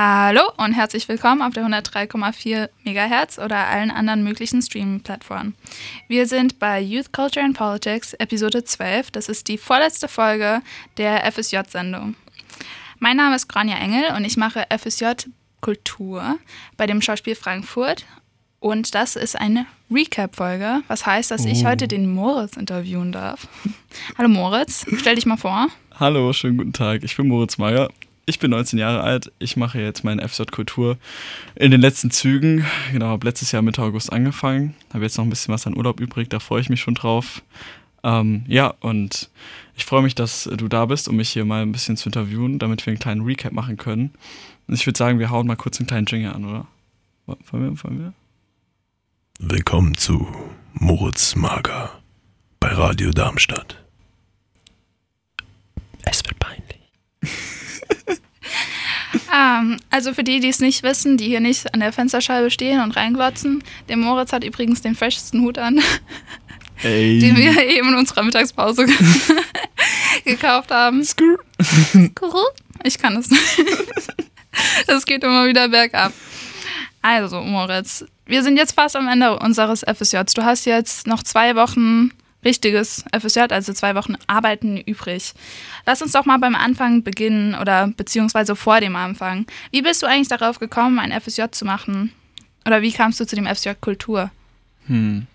Hallo und herzlich willkommen auf der 103,4 MHz oder allen anderen möglichen Streaming-Plattformen. Wir sind bei Youth Culture and Politics, Episode 12. Das ist die vorletzte Folge der FSJ-Sendung. Mein Name ist Granja Engel und ich mache FSJ Kultur bei dem Schauspiel Frankfurt. Und das ist eine Recap-Folge, was heißt, dass ich Oh. heute den Moritz interviewen darf. Hallo Moritz, stell dich mal vor. Hallo, schönen guten Tag. Ich bin Moritz Meyer. Ich bin 19 Jahre alt. Ich mache jetzt meine FJ Kultur in den letzten Zügen. Genau, habe letztes Jahr Mitte August angefangen. Habe jetzt noch ein bisschen was an Urlaub übrig. Da freue ich mich schon drauf. Ähm, ja, und ich freue mich, dass du da bist, um mich hier mal ein bisschen zu interviewen, damit wir einen kleinen Recap machen können. Und ich würde sagen, wir hauen mal kurz einen kleinen Jingle an, oder? Wollen wir? Wollen wir? Willkommen zu Moritz Mager bei Radio Darmstadt. Ähm, also für die, die es nicht wissen, die hier nicht an der Fensterscheibe stehen und reinglotzen, der Moritz hat übrigens den freshesten Hut an, Ey. den wir eben in unserer Mittagspause ge- gekauft haben. Skrr. Ich kann es nicht. Das geht immer wieder bergab. Also, Moritz, wir sind jetzt fast am Ende unseres FSJs. Du hast jetzt noch zwei Wochen richtiges FSJ, also zwei Wochen Arbeiten übrig. Lass uns doch mal beim Anfang beginnen oder beziehungsweise vor dem Anfang. Wie bist du eigentlich darauf gekommen, ein FSJ zu machen? Oder wie kamst du zu dem FSJ Kultur? Hm.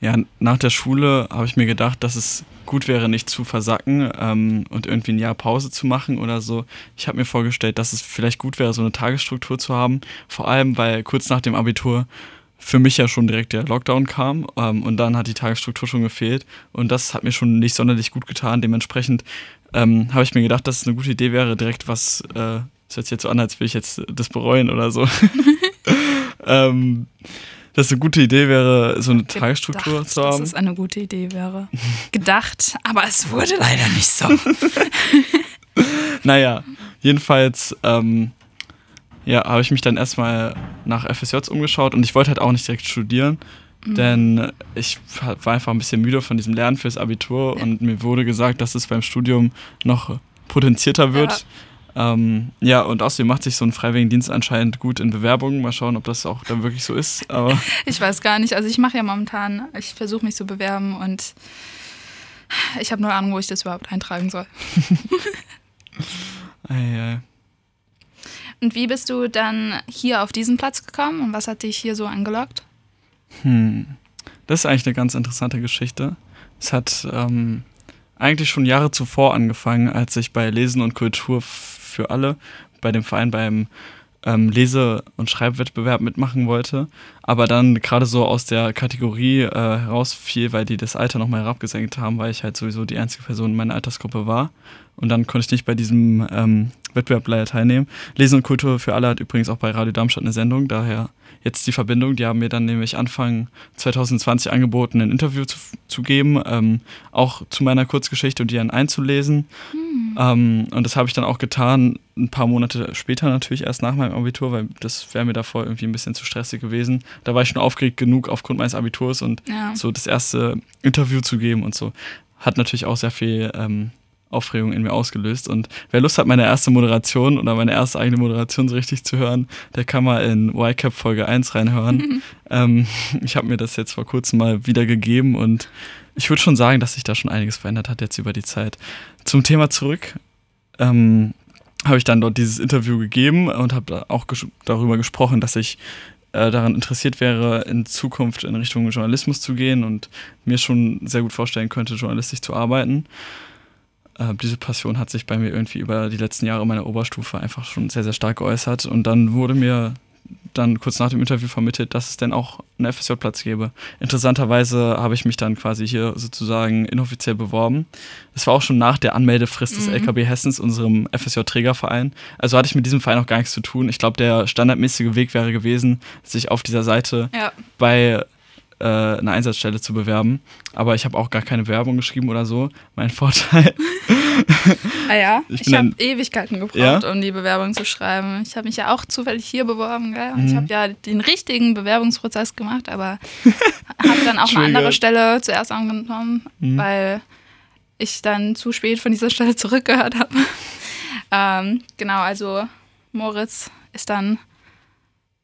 Ja, nach der Schule habe ich mir gedacht, dass es gut wäre, nicht zu versacken ähm, und irgendwie ein Jahr Pause zu machen oder so. Ich habe mir vorgestellt, dass es vielleicht gut wäre, so eine Tagesstruktur zu haben. Vor allem, weil kurz nach dem Abitur für mich ja schon direkt der Lockdown kam ähm, und dann hat die Tagesstruktur schon gefehlt und das hat mir schon nicht sonderlich gut getan. Dementsprechend ähm, habe ich mir gedacht, dass es eine gute Idee wäre, direkt was, äh, das hört sich jetzt so an, als will ich jetzt das bereuen oder so. ähm, dass es eine gute Idee wäre, so eine Tagesstruktur Gedacht, zu haben. Dass es eine gute Idee wäre. Gedacht, aber es wurde leider nicht so. Naja, jedenfalls ähm, ja, habe ich mich dann erstmal nach FSJs umgeschaut und ich wollte halt auch nicht direkt studieren, denn ich war einfach ein bisschen müde von diesem Lernen fürs Abitur und mir wurde gesagt, dass es beim Studium noch potenzierter wird. Ja, ähm, ja und außerdem macht sich so ein Freiwilligendienst anscheinend gut in Bewerbungen. Mal schauen, ob das auch dann wirklich so ist. Aber Ich weiß gar nicht. Also ich mache ja momentan, ich versuche mich zu bewerben und ich habe nur Ahnung, wo ich das überhaupt eintragen soll. äh, Und wie bist du dann hier auf diesen Platz gekommen und was hat dich hier so angelockt? Hm. Das ist eigentlich eine ganz interessante Geschichte. Es hat ähm, eigentlich schon Jahre zuvor angefangen, als ich bei Lesen und Kultur für alle bei dem Verein beim ähm, Lese- und Schreibwettbewerb mitmachen wollte, aber dann gerade so aus der Kategorie äh, herausfiel, weil die das Alter nochmal herabgesenkt haben, weil ich halt sowieso die einzige Person in meiner Altersgruppe war. Und dann konnte ich nicht bei diesem ähm, Wettbewerb leider teilnehmen. Lesen und Kultur für alle hat übrigens auch bei Radio Darmstadt eine Sendung, daher jetzt die Verbindung. Die haben mir dann nämlich Anfang 2020 angeboten, ein Interview zu, zu geben, ähm, auch zu meiner Kurzgeschichte und die dann einzulesen. Ähm, und das habe ich dann auch getan, ein paar Monate später natürlich erst nach meinem Abitur, weil das wäre mir davor irgendwie ein bisschen zu stressig gewesen. Da war ich schon aufgeregt genug aufgrund meines Abiturs und Ja. so das erste Interview zu geben und so. Hat natürlich auch sehr viel ähm, Aufregung in mir ausgelöst. Und wer Lust hat, meine erste Moderation oder meine erste eigene Moderation so richtig zu hören, der kann mal in YCAP Folge 1 reinhören. ähm, ich habe mir das jetzt vor kurzem mal wieder gegeben und ich würde schon sagen, dass sich da schon einiges verändert hat jetzt über die Zeit. Zum Thema zurück. Ähm, habe ich dann dort dieses Interview gegeben und habe auch ges darüber gesprochen, dass ich äh, daran interessiert wäre, in Zukunft in Richtung Journalismus zu gehen und mir schon sehr gut vorstellen könnte, journalistisch zu arbeiten. Äh, diese Passion hat sich bei mir irgendwie über die letzten Jahre meiner Oberstufe einfach schon sehr, sehr stark geäußert und dann wurde mir dann kurz nach dem Interview vermittelt, dass es denn auch einen FSJ-Platz gäbe. Interessanterweise habe ich mich dann quasi hier sozusagen inoffiziell beworben. Das war auch schon nach der Anmeldefrist des Mhm. LKB Hessens, unserem FSJ-Trägerverein. Also hatte ich mit diesem Verein auch gar nichts zu tun. Ich glaube, der standardmäßige Weg wäre gewesen, sich auf dieser Seite Ja. bei äh, einer Einsatzstelle zu bewerben. Aber ich habe auch gar keine Werbung geschrieben oder so. Mein Vorteil. Ah ja, Ich ich, habe Ewigkeiten gebraucht, Ja? um die Bewerbung zu schreiben. Ich habe mich ja auch zufällig hier beworben, gell? Und ich Mhm. habe ja den richtigen Bewerbungsprozess gemacht, aber habe dann auch eine andere Stelle zuerst angenommen, Mhm. weil ich dann zu spät von dieser Stelle zurückgehört habe. ähm, genau, also Moritz ist dann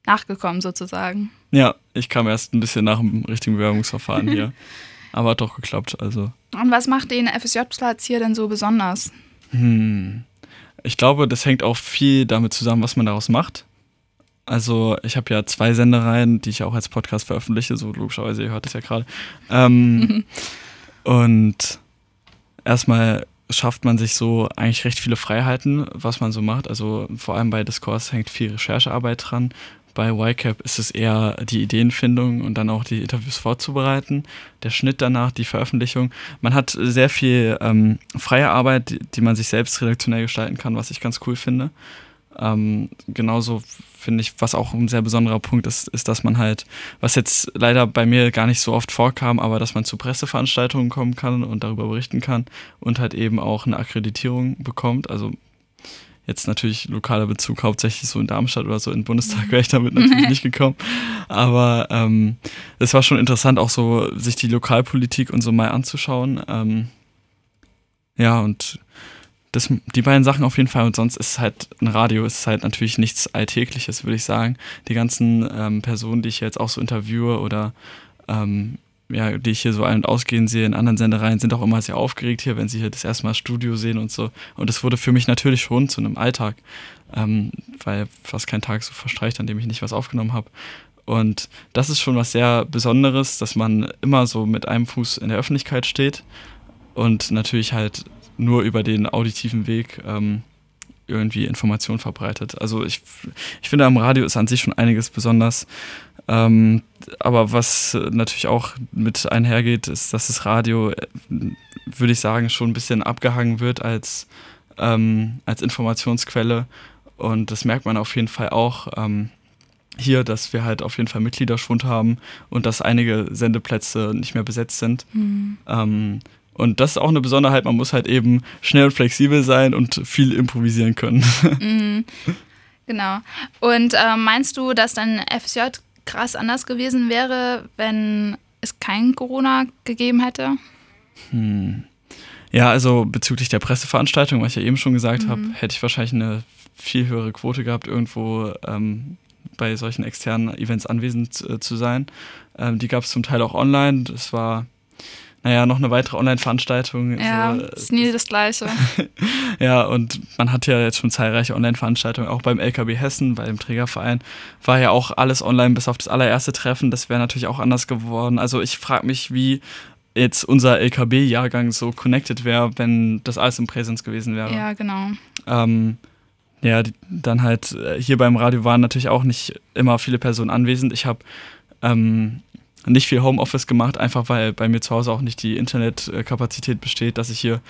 nachgekommen sozusagen. Ja, ich kam erst ein bisschen nach dem richtigen Bewerbungsverfahren hier. Aber hat doch geklappt, also. Und was macht den FSJ-Platz hier denn so besonders? Hm. Ich glaube, das hängt auch viel damit zusammen, was man daraus macht. Also, ich habe ja zwei Sendereien, die ich auch als Podcast veröffentliche, so logischerweise, ihr hört es ja gerade. Ähm, und erstmal schafft man sich so eigentlich recht viele Freiheiten, was man so macht. Also vor allem bei Discourse hängt viel Recherchearbeit dran. Bei YCAP ist es eher die Ideenfindung und dann auch die Interviews vorzubereiten, der Schnitt danach, die Veröffentlichung. Man hat sehr viel ähm, freie Arbeit, die, die man sich selbst redaktionell gestalten kann, was ich ganz cool finde. Ähm, genauso finde ich, was auch ein sehr besonderer Punkt ist, ist, dass man halt, was jetzt leider bei mir gar nicht so oft vorkam, aber dass man zu Presseveranstaltungen kommen kann und darüber berichten kann und halt eben auch eine Akkreditierung bekommt. Also jetzt natürlich lokaler Bezug, hauptsächlich so in Darmstadt oder so, in den Bundestag wäre ich damit natürlich nicht gekommen. Aber ähm, es war schon interessant, auch so sich die Lokalpolitik und so mal anzuschauen. Ähm, ja, und das, die beiden Sachen auf jeden Fall. Und sonst ist halt ein Radio ist halt natürlich nichts Alltägliches, würde ich sagen. Die ganzen ähm, Personen, die ich jetzt auch so interviewe oder ähm, ja, die ich hier so ein- und ausgehen sehe in anderen Sendereien, sind auch immer sehr aufgeregt hier, wenn sie hier das erste Mal Studio sehen und so. Und das wurde für mich natürlich schon zu einem Alltag, ähm, weil fast kein Tag so verstreicht, an dem ich nicht was aufgenommen habe. Und das ist schon was sehr Besonderes, dass man immer so mit einem Fuß in der Öffentlichkeit steht und natürlich halt nur über den auditiven Weg ähm, irgendwie Informationen verbreitet. Also ich, ich finde, am Radio ist an sich schon einiges besonders. Ähm, aber was natürlich auch mit einhergeht, ist, dass das Radio, äh, würde ich sagen, schon ein bisschen abgehangen wird als, ähm, als Informationsquelle. Und das merkt man auf jeden Fall auch ähm, hier, dass wir halt auf jeden Fall Mitgliederschwund haben und dass einige Sendeplätze nicht mehr besetzt sind. Mhm. Und das ist auch eine Besonderheit, man muss halt eben schnell und flexibel sein und viel improvisieren können. Mhm. Genau. Und äh, meinst du, dass dein FSJ krass anders gewesen wäre, wenn es kein Corona gegeben hätte? Hm. Ja, also bezüglich der Presseveranstaltung, was ich ja eben schon gesagt mhm. habe, hätte ich wahrscheinlich eine viel höhere Quote gehabt, irgendwo ähm, bei solchen externen Events anwesend äh, zu sein. Ähm, die gab es zum Teil auch online. Das war naja, noch eine weitere Online-Veranstaltung. Ja, so, ist nie das Gleiche. ja, und man hat ja jetzt schon zahlreiche Online-Veranstaltungen, auch beim LKB Hessen, beim Trägerverein, war ja auch alles online bis auf das allererste Treffen. Das wäre natürlich auch anders geworden. Also ich frage mich, wie jetzt unser LKB-Jahrgang so connected wäre, wenn das alles im Präsenz gewesen wäre. Ja, genau. Ähm, ja, die, dann halt äh, hier beim Radio waren natürlich auch nicht immer viele Personen anwesend. Ich habe ähm, nicht viel Homeoffice gemacht, einfach weil bei mir zu Hause auch nicht die Internetkapazität besteht, dass ich hier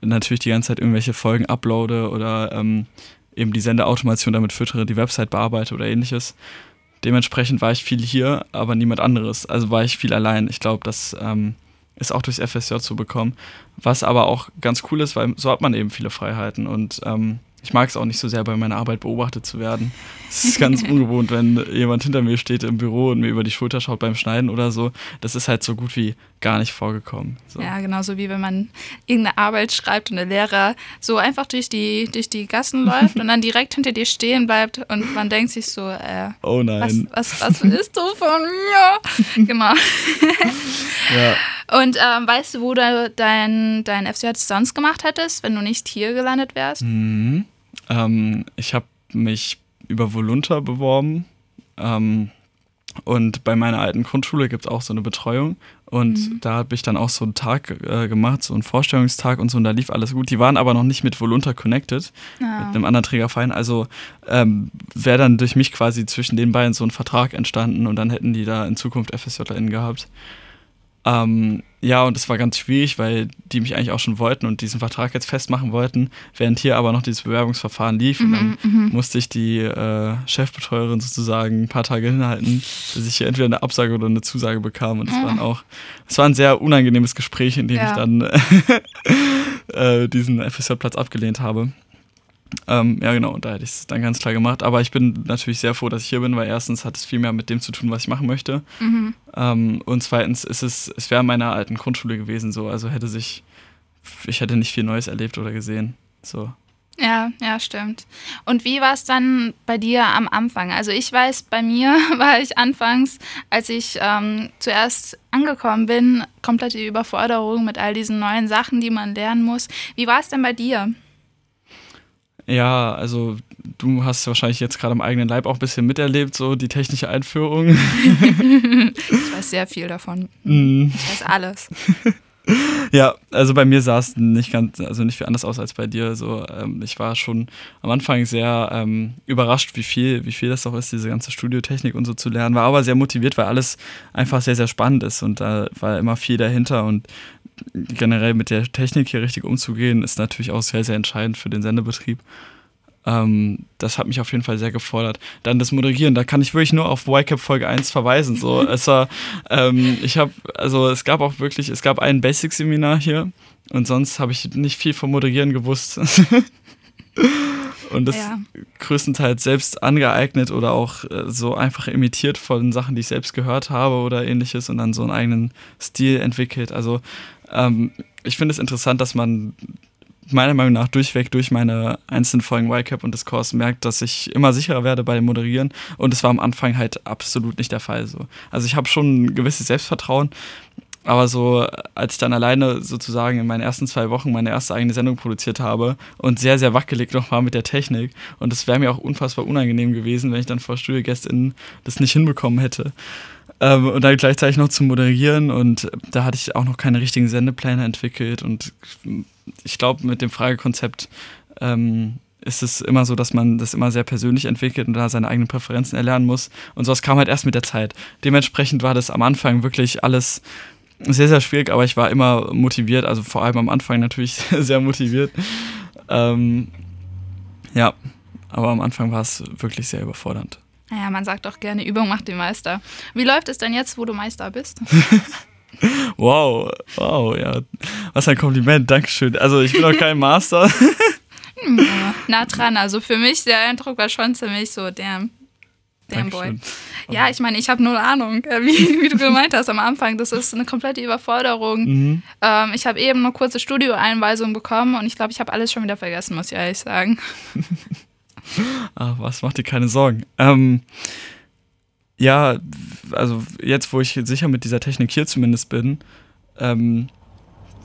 natürlich die ganze Zeit irgendwelche Folgen uploade oder ähm, eben die Sendeautomation damit füttere, die Website bearbeite oder ähnliches. Dementsprechend war ich viel hier, aber niemand anderes. Also war ich viel allein. Ich glaube, das ähm, ist auch durchs FSJ zu bekommen. Was aber auch ganz cool ist, weil so hat man eben viele Freiheiten und ähm, ich mag es auch nicht so sehr, bei meiner Arbeit beobachtet zu werden. Es ist ganz ungewohnt, wenn jemand hinter mir steht im Büro und mir über die Schulter schaut beim Schneiden oder so. Das ist halt so gut wie gar nicht vorgekommen. So. Ja, genauso wie wenn man irgendeine Arbeit schreibt und der Lehrer so einfach durch die, durch die Gassen läuft und dann direkt hinter dir stehen bleibt und man denkt sich so, äh, oh nein. Was, was, was willst du von mir? genau. ja. Und ähm, weißt du, wo du dein, dein FCJ sonst gemacht hättest, wenn du nicht hier gelandet wärst? Mhm. Ähm, ich habe mich über Volunta beworben. Ähm, und bei meiner alten Grundschule gibt es auch so eine Betreuung. Und mhm. da habe ich dann auch so einen Tag äh, gemacht, so einen Vorstellungstag und so. Und da lief alles gut. Die waren aber noch nicht mit Volunta connected, ah. mit einem anderen Trägerverein. Also ähm, wäre dann durch mich quasi zwischen den beiden so ein Vertrag entstanden. Und dann hätten die da in Zukunft FSJlerInnen gehabt. Ähm, ja, und es war ganz schwierig, weil die mich eigentlich auch schon wollten und diesen Vertrag jetzt festmachen wollten, während hier aber noch dieses Bewerbungsverfahren lief. Mhm, und dann mhm. musste ich die äh, Chefbetreuerin sozusagen ein paar Tage hinhalten, dass ich hier entweder eine Absage oder eine Zusage bekam. Und es mhm. auch, es war ein sehr unangenehmes Gespräch, in dem ja. ich dann äh, diesen FSJ-Platz abgelehnt habe. Ähm, ja, genau, und da hätte ich es dann ganz klar gemacht. Aber ich bin natürlich sehr froh, dass ich hier bin, weil erstens hat es viel mehr mit dem zu tun, was ich machen möchte. Mhm. Ähm, und zweitens ist es, es wäre meiner alten Grundschule gewesen so. Also hätte sich, ich hätte nicht viel Neues erlebt oder gesehen. So. Ja, ja, stimmt. Und wie war es dann bei dir am Anfang? Also ich weiß, bei mir war ich anfangs, als ich ähm, zuerst angekommen bin, komplette Überforderung mit all diesen neuen Sachen, die man lernen muss. Wie war es denn bei dir? Ja, also du hast wahrscheinlich jetzt gerade am eigenen Leib auch ein bisschen miterlebt, so die technische Einführung. ich weiß sehr viel davon. Mm. Ich weiß alles. Ja, also bei mir sah es nicht ganz, also nicht viel anders aus als bei dir. So, ähm, ich war schon am Anfang sehr ähm, überrascht, wie viel, wie viel das auch ist, diese ganze Studiotechnik und so zu lernen. War aber sehr motiviert, weil alles einfach sehr, sehr spannend ist und da war immer viel dahinter und generell mit der Technik hier richtig umzugehen, ist natürlich auch sehr, sehr entscheidend für den Sendebetrieb. Ähm, das hat mich auf jeden Fall sehr gefordert. Dann das Moderieren, da kann ich wirklich nur auf YCAP Folge 1 verweisen. So, es war, ähm, ich habe, also es gab auch wirklich, es gab ein Basic-Seminar hier und sonst habe ich nicht viel vom Moderieren gewusst. und das ja. größtenteils selbst angeeignet oder auch äh, so einfach imitiert von Sachen, die ich selbst gehört habe oder ähnliches und dann so einen eigenen Stil entwickelt. Also ähm, ich finde es interessant, dass man meiner Meinung nach durchweg durch meine einzelnen Folgen YCAP und Discourse merkt, dass ich immer sicherer werde bei dem Moderieren und es war am Anfang halt absolut nicht der Fall so. Also ich habe schon ein gewisses Selbstvertrauen, aber so, als ich dann alleine sozusagen in meinen ersten zwei Wochen meine erste eigene Sendung produziert habe und sehr, sehr wackelig noch war mit der Technik und es wäre mir auch unfassbar unangenehm gewesen, wenn ich dann vor StudiogästInnen das nicht hinbekommen hätte. Ähm, und dann gleichzeitig noch zu moderieren und da hatte ich auch noch keine richtigen Sendepläne entwickelt und ich glaube, mit dem Fragekonzept ähm, ist es immer so, dass man das immer sehr persönlich entwickelt und da seine eigenen Präferenzen erlernen muss. Und sowas kam halt erst mit der Zeit. Dementsprechend war das am Anfang wirklich alles sehr, sehr schwierig, aber ich war immer motiviert, also vor allem am Anfang natürlich sehr motiviert. Ähm, ja, aber am Anfang war es wirklich sehr überfordernd. Naja, man sagt doch gerne, Übung macht den Meister. Wie läuft es denn jetzt, wo du Meister bist? Wow, wow, ja. Was ein Kompliment, Dankeschön. Also ich bin noch kein Master. ja, nah dran, also für mich der Eindruck war schon ziemlich so, damn. Damn boy. Ja, ich meine, ich habe null Ahnung, äh, wie, wie, du gemeint hast am Anfang. Das ist eine komplette Überforderung. Mhm. Ähm, ich habe eben eine kurze Studioeinweisung bekommen und ich glaube, ich habe alles schon wieder vergessen, muss ich ehrlich sagen. Ach, was, mach dir keine Sorgen. Ähm, ja, also jetzt, wo ich sicher mit dieser Technik hier zumindest bin, ähm,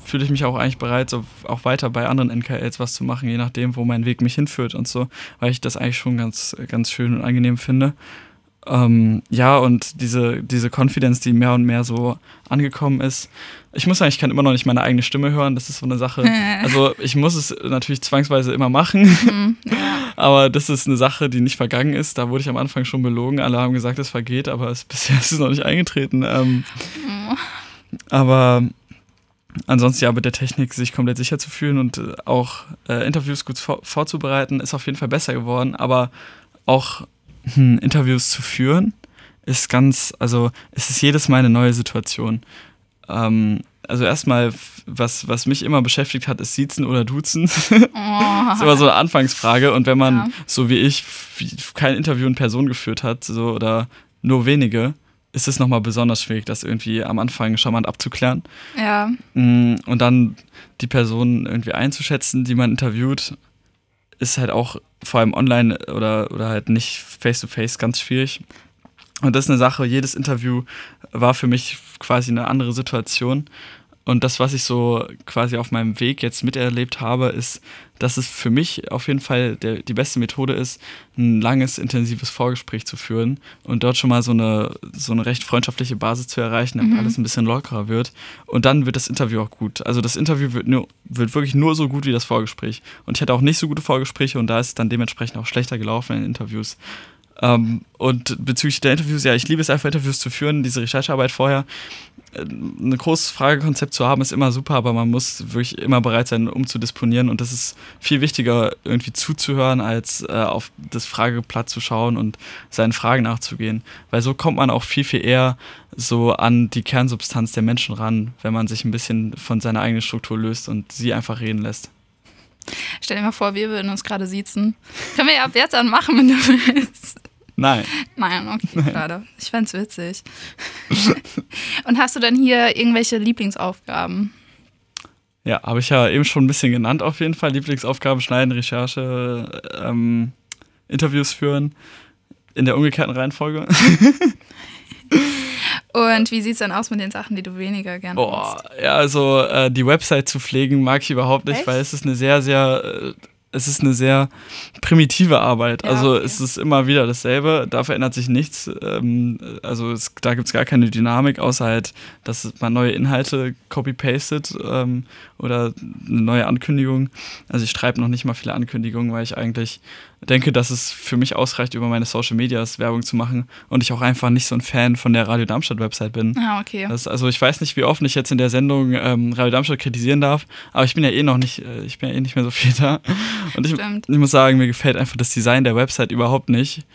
fühle ich mich auch eigentlich bereit, so auch weiter bei anderen NKLs was zu machen, je nachdem, wo mein Weg mich hinführt und so, weil ich das eigentlich schon ganz, ganz schön und angenehm finde. Ähm, ja, und diese, diese Confidence, die mehr und mehr so angekommen ist. Ich muss sagen, ich kann immer noch nicht meine eigene Stimme hören. Das ist so eine Sache. Also ich muss es natürlich zwangsweise immer machen. Mhm, ja. Aber das ist eine Sache, die nicht vergangen ist. Da wurde ich am Anfang schon belogen. Alle haben gesagt, es vergeht, aber es, bisher ist es noch nicht eingetreten. Ähm, mhm. Aber ansonsten ja mit der Technik sich komplett sicher zu fühlen und äh, auch äh, Interviews gut vor vorzubereiten, ist auf jeden Fall besser geworden. Aber auch hm, Interviews zu führen, ist ganz, also es ist jedes Mal eine neue Situation. Ähm, also erstmal, was, was mich immer beschäftigt hat, ist Siezen oder Duzen. Oh. das ist immer so eine Anfangsfrage. Und wenn man, ja. so wie ich, kein Interview in Person geführt hat, so oder nur wenige, ist es nochmal besonders schwierig, das irgendwie am Anfang charmant abzuklären. Ja. Mm, und dann die Person irgendwie einzuschätzen, die man interviewt ist halt auch vor allem online oder, oder halt nicht face-to-face -face ganz schwierig. Und das ist eine Sache, jedes Interview war für mich quasi eine andere Situation. Und das, was ich so quasi auf meinem Weg jetzt miterlebt habe, ist, dass es für mich auf jeden Fall der, die beste Methode ist, ein langes, intensives Vorgespräch zu führen und dort schon mal so eine, so eine recht freundschaftliche Basis zu erreichen, damit mhm. alles ein bisschen lockerer wird. Und dann wird das Interview auch gut. Also das Interview wird, nur, wird wirklich nur so gut wie das Vorgespräch. Und ich hatte auch nicht so gute Vorgespräche und da ist es dann dementsprechend auch schlechter gelaufen in Interviews. Ähm, und bezüglich der Interviews, ja, ich liebe es einfach, Interviews zu führen, diese Recherchearbeit vorher. Äh, ein großes Fragekonzept zu haben ist immer super, aber man muss wirklich immer bereit sein, um zu disponieren. Und das ist viel wichtiger, irgendwie zuzuhören, als äh, auf das Frageblatt zu schauen und seinen Fragen nachzugehen. Weil so kommt man auch viel, viel eher so an die Kernsubstanz der Menschen ran, wenn man sich ein bisschen von seiner eigenen Struktur löst und sie einfach reden lässt. Stell dir mal vor, wir würden uns gerade siezen. Können wir ja ab jetzt an machen, wenn du willst. Nein. Nein, okay, schade. Ich fände es witzig. Und hast du dann hier irgendwelche Lieblingsaufgaben? Ja, habe ich ja eben schon ein bisschen genannt auf jeden Fall. Lieblingsaufgaben, Schneiden, Recherche, ähm, Interviews führen. In der umgekehrten Reihenfolge. Und wie sieht es dann aus mit den Sachen, die du weniger gerne Boah, machst? ja, also äh, die Website zu pflegen mag ich überhaupt nicht, Echt? weil es ist eine sehr, sehr, äh, es ist eine sehr primitive Arbeit. Ja, also okay. es ist immer wieder dasselbe, da verändert sich nichts. Ähm, also es, da gibt es gar keine Dynamik, außer halt, dass man neue Inhalte copy-pastet ähm, oder eine neue Ankündigung. Also ich schreibe noch nicht mal viele Ankündigungen, weil ich eigentlich denke, dass es für mich ausreicht, über meine Social Medias Werbung zu machen und ich auch einfach nicht so ein Fan von der Radio Darmstadt Website bin. Ah, okay. Das, also ich weiß nicht, wie oft ich jetzt in der Sendung ähm, Radio Darmstadt kritisieren darf, aber ich bin ja eh noch nicht, äh, ich bin ja eh nicht mehr so viel da. Und ich, ich muss sagen, mir gefällt einfach das Design der Website überhaupt nicht.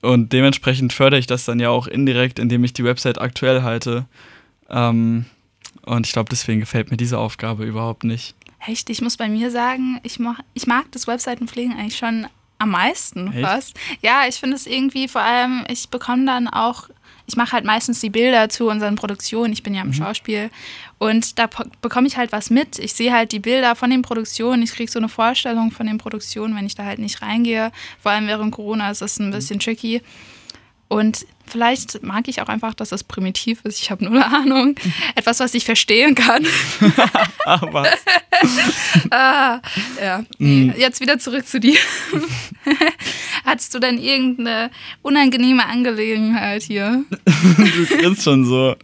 Und dementsprechend fördere ich das dann ja auch indirekt, indem ich die Website aktuell halte. Ähm, und ich glaube, deswegen gefällt mir diese Aufgabe überhaupt nicht. Echt, ich muss bei mir sagen, ich, mach, ich mag das Webseitenpflegen eigentlich schon am meisten Echt? fast. Ja, ich finde es irgendwie vor allem, ich bekomme dann auch, ich mache halt meistens die Bilder zu unseren Produktionen, ich bin ja im Schauspiel und da bekomme ich halt was mit. Ich sehe halt die Bilder von den Produktionen, ich kriege so eine Vorstellung von den Produktionen, wenn ich da halt nicht reingehe. Vor allem während Corona ist das ein bisschen tricky. Und vielleicht mag ich auch einfach, dass das primitiv ist. Ich habe null Ahnung. Etwas, was ich verstehen kann. Aber Ah, ja. Nee. Jetzt wieder zurück zu dir. Hattest du denn irgendeine unangenehme Angelegenheit hier? du grinst schon so.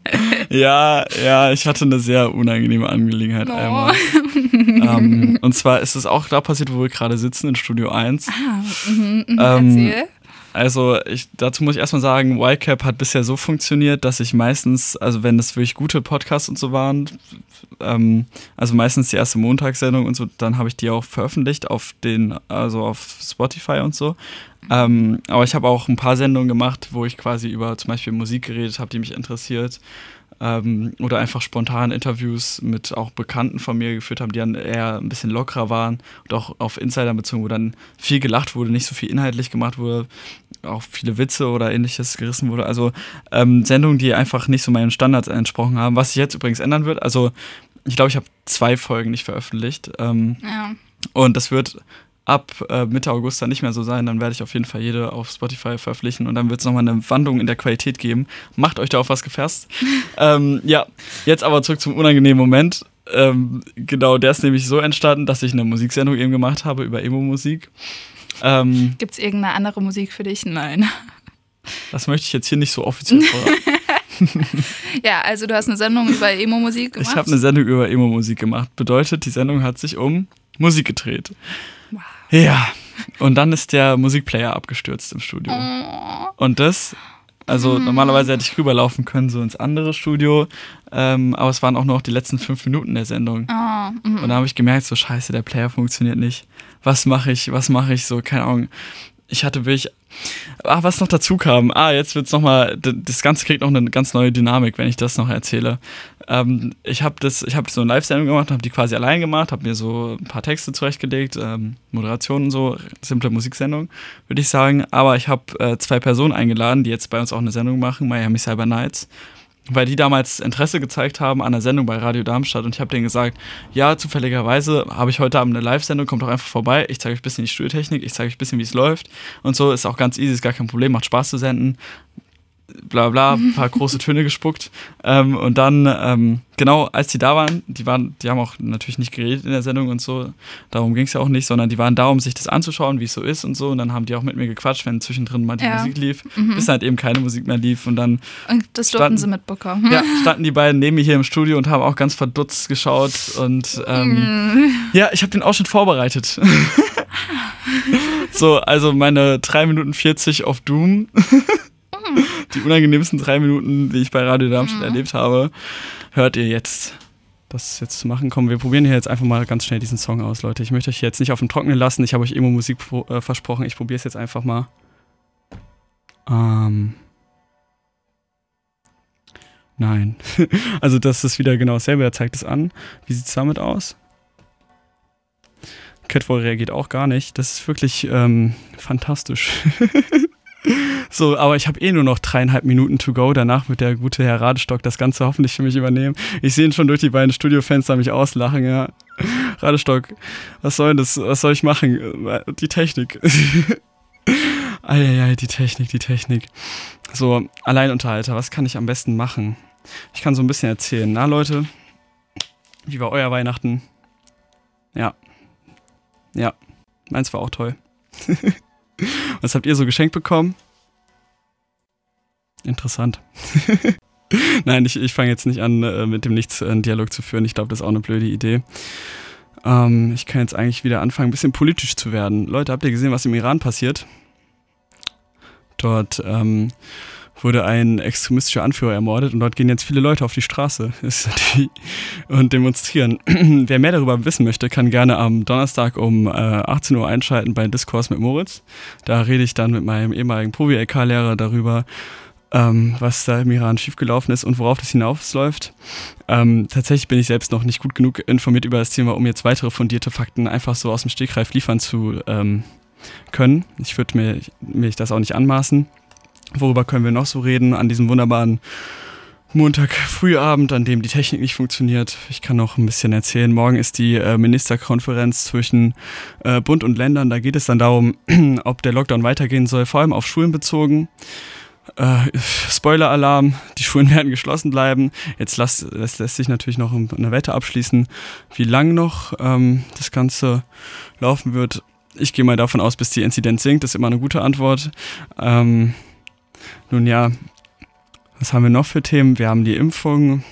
Ja, ja, ich hatte eine sehr unangenehme Angelegenheit No. einmal. ähm, und zwar ist es auch da passiert, wo wir gerade sitzen, in Studio 1. Ah, mhm, mhm, Ähm, erzähl. Also ich, dazu muss ich erstmal sagen, YCAP hat bisher so funktioniert, dass ich meistens, also wenn das wirklich gute Podcasts und so waren, ähm, also meistens die erste Montagssendung und so, dann habe ich die auch veröffentlicht auf den, also auf Spotify und so. Ähm, aber ich habe auch ein paar Sendungen gemacht, wo ich quasi über zum Beispiel Musik geredet habe, die mich interessiert. Ähm, oder einfach spontan Interviews mit auch Bekannten von mir geführt haben, die dann eher ein bisschen lockerer waren und auch auf Insider bezogen, wo dann viel gelacht wurde, nicht so viel inhaltlich gemacht wurde, auch viele Witze oder ähnliches gerissen wurde. Also ähm, Sendungen, die einfach nicht so meinen Standards entsprochen haben, was sich jetzt übrigens ändern wird. Also ich glaube, ich habe zwei Folgen nicht veröffentlicht. Ähm, Ja. und das wird ab äh, Mitte August dann nicht mehr so sein. Dann werde ich auf jeden Fall jede auf Spotify veröffentlichen und dann wird es nochmal eine Wandlung in der Qualität geben. Macht euch da auf was gefasst. ähm, ja, jetzt aber zurück zum unangenehmen Moment. Ähm, genau, der ist nämlich so entstanden, dass ich eine Musiksendung eben gemacht habe über Emo-Musik. Ähm, Gibt es irgendeine andere Musik für dich? Nein. das möchte ich jetzt hier nicht so offiziell verraten. Ja, also du hast eine Sendung über Emo-Musik gemacht. Ich habe eine Sendung über Emo-Musik gemacht. Bedeutet, die Sendung hat sich um Musik gedreht. Wow. Ja. Und dann ist der Musikplayer abgestürzt im Studio. Oh. Und das, also normalerweise hätte ich rüberlaufen können, so ins andere Studio. Ähm, aber es waren auch noch die letzten fünf Minuten der Sendung. Oh, mhm. Und da habe ich gemerkt, so scheiße, der Player funktioniert nicht. Was mache ich? Was mache ich? So, keine Ahnung. Ich hatte wirklich. Ah, was noch dazu kam. Ah, jetzt wird's noch mal. d- Das Ganze kriegt noch eine ganz neue Dynamik, wenn ich das noch erzähle. Ähm, ich habe das, so eine Live-Sendung gemacht, habe die quasi allein gemacht, habe mir so ein paar Texte zurechtgelegt, ähm, Moderationen so, simple Musiksendung, würde ich sagen. Aber ich habe äh, zwei Personen eingeladen, die jetzt bei uns auch eine Sendung machen, Miami Cyber Nights weil die damals Interesse gezeigt haben an der Sendung bei Radio Darmstadt. Und ich habe denen gesagt, ja, zufälligerweise habe ich heute Abend eine Live-Sendung, kommt doch einfach vorbei, ich zeige euch ein bisschen die Studiotechnik, ich zeige euch ein bisschen, wie es läuft. Und so, ist auch ganz easy, ist gar kein Problem, macht Spaß zu senden, bla bla, ein paar große Töne gespuckt ähm, und dann, ähm, genau, als die da waren, die waren, die haben auch natürlich nicht geredet in der Sendung und so, darum ging es ja auch nicht, sondern die waren da, um sich das anzuschauen, wie es so ist und so und dann haben die auch mit mir gequatscht, wenn zwischendrin mal die Ja. Musik lief, bis dann halt eben keine Musik mehr lief und dann Und das durften Standen- sie mitbekommen. ja, standen die beiden neben mir hier im Studio und haben auch ganz verdutzt geschaut. Und ähm, Mhm. ja, ich habe den Ausschnitt vorbereitet. so, also meine 3 Minuten 40 auf Doom. Die unangenehmsten drei Minuten, die ich bei Radio Darmstadt erlebt habe, hört ihr jetzt. Das jetzt zu machen. Komm, wir probieren hier jetzt einfach mal ganz schnell diesen Song aus, Leute. Ich möchte euch jetzt nicht auf dem Trockenen lassen. Ich habe euch Emo-Musik pro- äh, versprochen. Ich probiere es jetzt einfach mal. Ähm. Nein. also das ist wieder genau dasselbe. Er zeigt es an. Wie sieht es damit aus? Catwall reagiert auch gar nicht. Das ist wirklich ähm, fantastisch. so, aber ich habe eh nur noch dreieinhalb Minuten to go. Danach wird der gute Herr Radestock das Ganze hoffentlich für mich übernehmen. Ich sehe ihn schon durch die beiden Studiofenster mich auslachen, ja. Radestock, was soll das? Was soll ich machen? Die Technik. Eieiei, die Technik, die Technik. So, Alleinunterhalter, was kann ich am besten machen? Ich kann so ein bisschen erzählen. Na, Leute, wie war euer Weihnachten? Ja. Ja, meins war auch toll. was habt ihr so geschenkt bekommen? Interessant. Nein, ich, ich fange jetzt nicht an, äh, mit dem Nichts einen Dialog zu führen. Ich glaube, das ist auch eine blöde Idee. Ähm, ich kann jetzt eigentlich wieder anfangen, ein bisschen politisch zu werden. Leute, habt ihr gesehen, was im Iran passiert? Dort ähm, wurde ein extremistischer Anführer ermordet und dort gehen jetzt viele Leute auf die Straße und demonstrieren. Wer mehr darüber wissen möchte, kann gerne am Donnerstag um äh, 18 Uhr einschalten bei Diskurs mit Moritz. Da rede ich dann mit meinem ehemaligen Provi-LK-Lehrer darüber, ähm, was da im Iran schiefgelaufen ist und worauf das hinausläuft. Ähm, tatsächlich bin ich selbst noch nicht gut genug informiert über das Thema, um jetzt weitere fundierte Fakten einfach so aus dem Stegreif liefern zu ähm, können. Ich würde mir, mir das auch nicht anmaßen. Worüber können wir noch so reden an diesem wunderbaren Montag Frühabend, an dem die Technik nicht funktioniert. Ich kann noch ein bisschen erzählen. Morgen ist die äh, Ministerkonferenz zwischen äh, Bund und Ländern. Da geht es dann darum, ob der Lockdown weitergehen soll, vor allem auf Schulen bezogen. Äh, Spoiler-Alarm, die Schulen werden geschlossen bleiben. Jetzt lässt, lässt, lässt sich natürlich noch eine Wette abschließen, wie lang noch ähm, das Ganze laufen wird. Ich gehe mal davon aus, bis die Inzidenz sinkt, das ist immer eine gute Antwort. Ähm, nun ja, was haben wir noch für Themen? Wir haben die Impfung.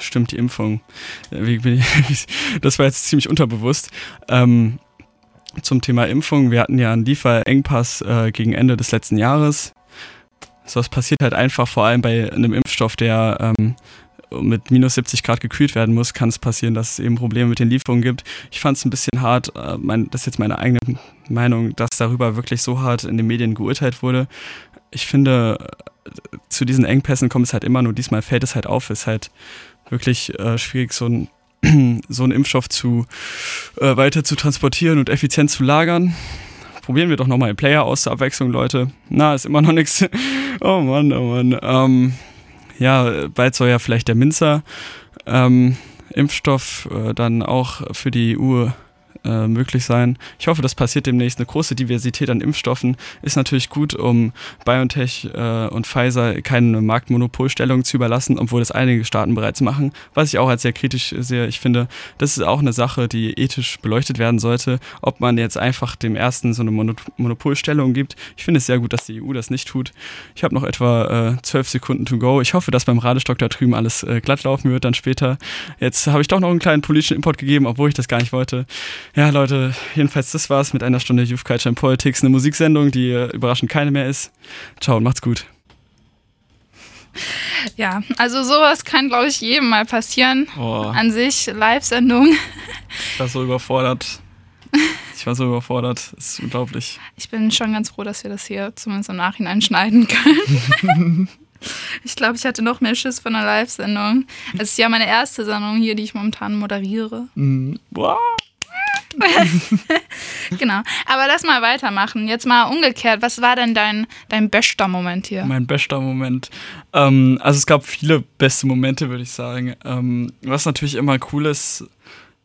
Stimmt, die Impfung. Das war jetzt ziemlich unterbewusst. Ähm, zum Thema Impfung. Wir hatten ja einen Lieferengpass äh, gegen Ende des letzten Jahres. So, es passiert halt einfach, vor allem bei einem Impfstoff, der ähm, mit minus 70 Grad gekühlt werden muss, kann es passieren, dass es eben Probleme mit den Lieferungen gibt. Ich fand es ein bisschen hart, äh, mein, das ist jetzt meine eigene Meinung, dass darüber wirklich so hart in den Medien geurteilt wurde. Ich finde, zu diesen Engpässen kommt es halt immer nur, diesmal fällt es halt auf, ist halt wirklich äh, schwierig, so ein so einen Impfstoff zu äh, weiter zu transportieren und effizient zu lagern probieren wir doch nochmal einen Player aus zur Abwechslung, Leute. Na, ist immer noch nichts. Oh Mann, oh Mann. Ähm, ja, bald soll ja vielleicht der Minzer ähm, Impfstoff äh, dann auch für die EU äh, möglich sein. Ich hoffe, das passiert demnächst. Eine große Diversität an Impfstoffen ist natürlich gut, um BioNTech äh, und Pfizer keine Marktmonopolstellung zu überlassen, obwohl das einige Staaten bereits machen, was ich auch als sehr kritisch sehe. Ich finde, das ist auch eine Sache, die ethisch beleuchtet werden sollte, ob man jetzt einfach dem ersten so eine Monopolstellung gibt. Ich finde es sehr gut, dass die EU das nicht tut. Ich habe noch etwa äh, zwölf Sekunden to go. Ich hoffe, dass beim Radestock da drüben alles äh, glatt laufen wird dann später. Jetzt habe ich doch noch einen kleinen politischen Import gegeben, obwohl ich das gar nicht wollte. Ja, Leute, jedenfalls das war's mit einer Stunde Youth Culture and Politics, eine Musiksendung, die äh, überraschend keine mehr ist. Ciao und macht's gut. Ja, also sowas kann, glaube ich, jedem mal passieren. Oh. An sich, Live-Sendung. Ich war so überfordert. Ich war so überfordert. Das ist unglaublich. Ich bin schon ganz froh, dass wir das hier zumindest im Nachhinein schneiden können. ich glaube, ich hatte noch mehr Schiss von einer Live-Sendung. Es ist ja meine erste Sendung hier, die ich momentan moderiere. Mm. Wow. genau. Aber lass mal weitermachen. Jetzt mal umgekehrt. Was war denn dein, dein bester Moment hier? Mein bester Moment. Ähm, also es gab viele beste Momente, würde ich sagen. Ähm, was natürlich immer cool ist,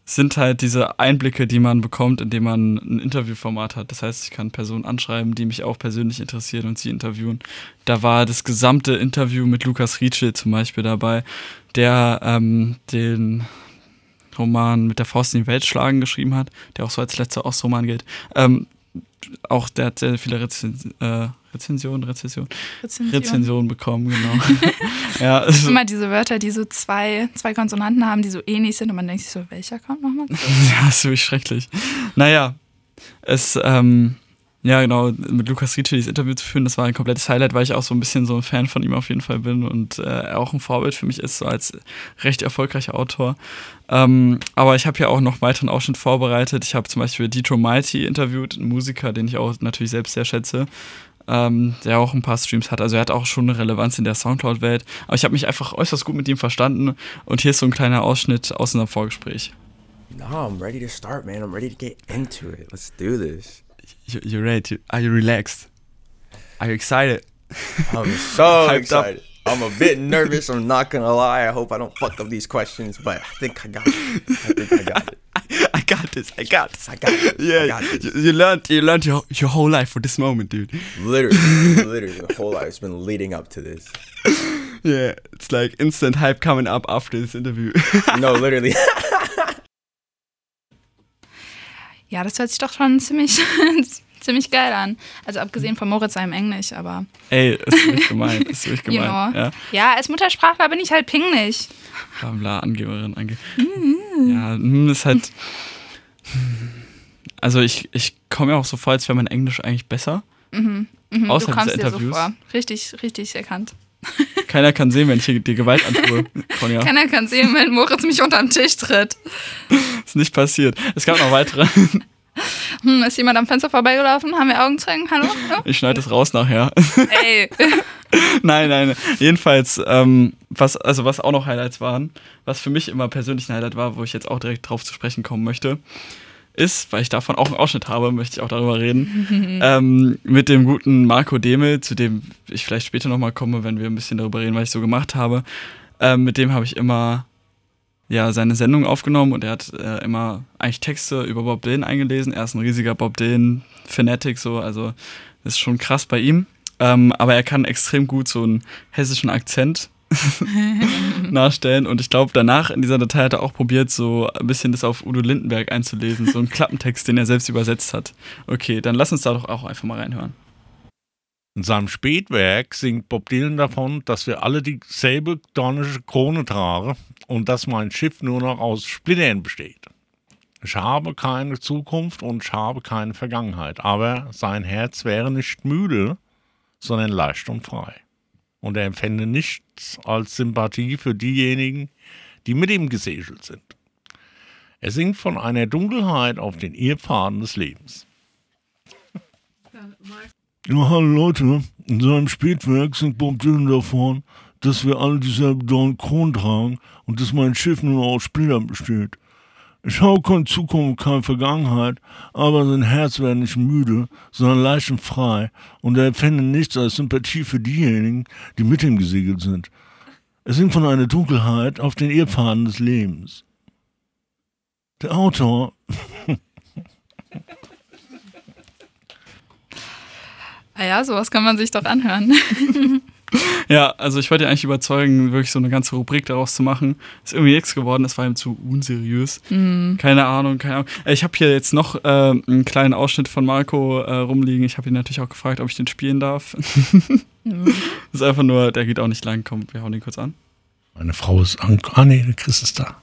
sind halt diese Einblicke, die man bekommt, indem man ein Interviewformat hat. Das heißt, ich kann Personen anschreiben, die mich auch persönlich interessieren und sie interviewen. Da war das gesamte Interview mit Lukas Rietschel zum Beispiel dabei, der ähm, den Roman mit der Faust in die Welt schlagen geschrieben hat, der auch so als letzter Ostroman gilt. Ähm, auch der hat sehr viele Rezens äh, Rezensionen, Rezession, Rezension. Rezensionen bekommen, genau. ja, also Immer diese Wörter, die so zwei, zwei Konsonanten haben, die so ähnlich sind und man denkt sich so, welcher kommt nochmal? ja, ist wirklich schrecklich. Naja, es, ähm, ja, genau, mit Lukas Ricci dieses Interview zu führen, das war ein komplettes Highlight, weil ich auch so ein bisschen so ein Fan von ihm auf jeden Fall bin und äh, auch ein Vorbild für mich ist, so als recht erfolgreicher Autor. Ähm, aber ich habe ja auch noch weiteren Ausschnitt vorbereitet. Ich habe zum Beispiel Dito Mighty interviewt, einen Musiker, den ich auch natürlich selbst sehr schätze. Ähm, der auch ein paar Streams hat. Also er hat auch schon eine Relevanz in der Soundcloud-Welt. Aber ich habe mich einfach äußerst gut mit ihm verstanden. Und hier ist so ein kleiner Ausschnitt aus unserem Vorgespräch. No, I'm ready to start, man. I'm ready to get into it. Let's do this. You, are ready? Are you relaxed? Are you excited? I'm so excited. Up. I'm a bit nervous. I'm not gonna lie. I hope I don't fuck up these questions, but I think I got it. I think I got it. I got this. I got this. I got it. Yeah, got you, you learned you learned your your whole life for this moment, dude. Literally, literally, the whole life's been leading up to this. Yeah, it's like instant hype coming up after this interview. No, literally. Ja, das hört sich doch schon ziemlich, ziemlich geil an. Also abgesehen von Moritz seinem Englisch, aber. Ey, ist wirklich gemein, ist wirklich You gemein. know. Ja, Ja, als Muttersprachler bin ich halt pingelig. bla Angeberin, Ange Mhm. Ja, hm, ist halt. Also ich, ich komme mir auch so vor, als wäre mein Englisch eigentlich besser. Mhm, Außerhalb du kommst dieser dir so Interviews. vor. Richtig, richtig erkannt. Keiner kann sehen, wenn ich hier dir Gewalt antue, Conja. Keiner kann sehen, wenn Moritz mich unterm Tisch tritt. Ist nicht passiert. Es gab noch weitere. Hm, ist jemand am Fenster vorbeigelaufen? Haben wir Augenzeugen? Hallo? Ich schneide das raus nachher. Ey. nein, nein. Jedenfalls, ähm, was, also was auch noch Highlights waren, was für mich immer persönlich ein Highlight war, wo ich jetzt auch direkt drauf zu sprechen kommen möchte, ist, weil ich davon auch einen Ausschnitt habe, möchte ich auch darüber reden, ähm, mit dem guten Marco Demel, zu dem ich vielleicht später nochmal komme, wenn wir ein bisschen darüber reden, was ich so gemacht habe. Ähm, mit dem habe ich immer ja, seine Sendung aufgenommen und er hat äh, immer eigentlich Texte über Bob Dylan eingelesen. Er ist ein riesiger Bob Dylan-Fanatic, so, also das ist schon krass bei ihm. Ähm, aber er kann extrem gut so einen hessischen Akzent nachstellen und ich glaube, danach in dieser Datei hat er auch probiert, so ein bisschen das auf Udo Lindenberg einzulesen, so einen Klappentext, den er selbst übersetzt hat. Okay, dann lass uns da doch auch einfach mal reinhören. In seinem Spätwerk singt Bob Dylan davon, dass wir alle dieselbe dornische Krone tragen und dass mein Schiff nur noch aus Splittern besteht. Ich habe keine Zukunft und ich habe keine Vergangenheit, aber sein Herz wäre nicht müde, sondern leicht und frei. Und er empfände nichts als Sympathie für diejenigen, die mit ihm gesegelt sind. Er singt von einer Dunkelheit auf den Irrpfaden des Lebens. Ja, hallo Leute. In seinem Spätwerk singt Bob Dylan davon, dass wir alle dieselbe Dorn tragen und dass mein Schiff nur aus Splittern besteht. Ich habe keine Zukunft, keine Vergangenheit, aber sein Herz wäre nicht müde, sondern leicht und frei und er empfände nichts als Sympathie für diejenigen, die mit ihm gesegelt sind. Er singt von einer Dunkelheit auf den Irrpfaden des Lebens. Der Autor Ah ja, sowas kann man sich doch anhören. Ja, also ich wollte ihn eigentlich überzeugen, wirklich so eine ganze Rubrik daraus zu machen. Ist irgendwie nichts geworden, das war ihm zu unseriös. Keine Ahnung, keine Ahnung. Ich habe hier jetzt noch äh, einen kleinen Ausschnitt von Marco äh, rumliegen. Ich habe ihn natürlich auch gefragt, ob ich den spielen darf. das ist einfach nur, der geht auch nicht lang. Komm, wir hauen den kurz an. Meine Frau ist an. Ah, nee, der Chris ist da.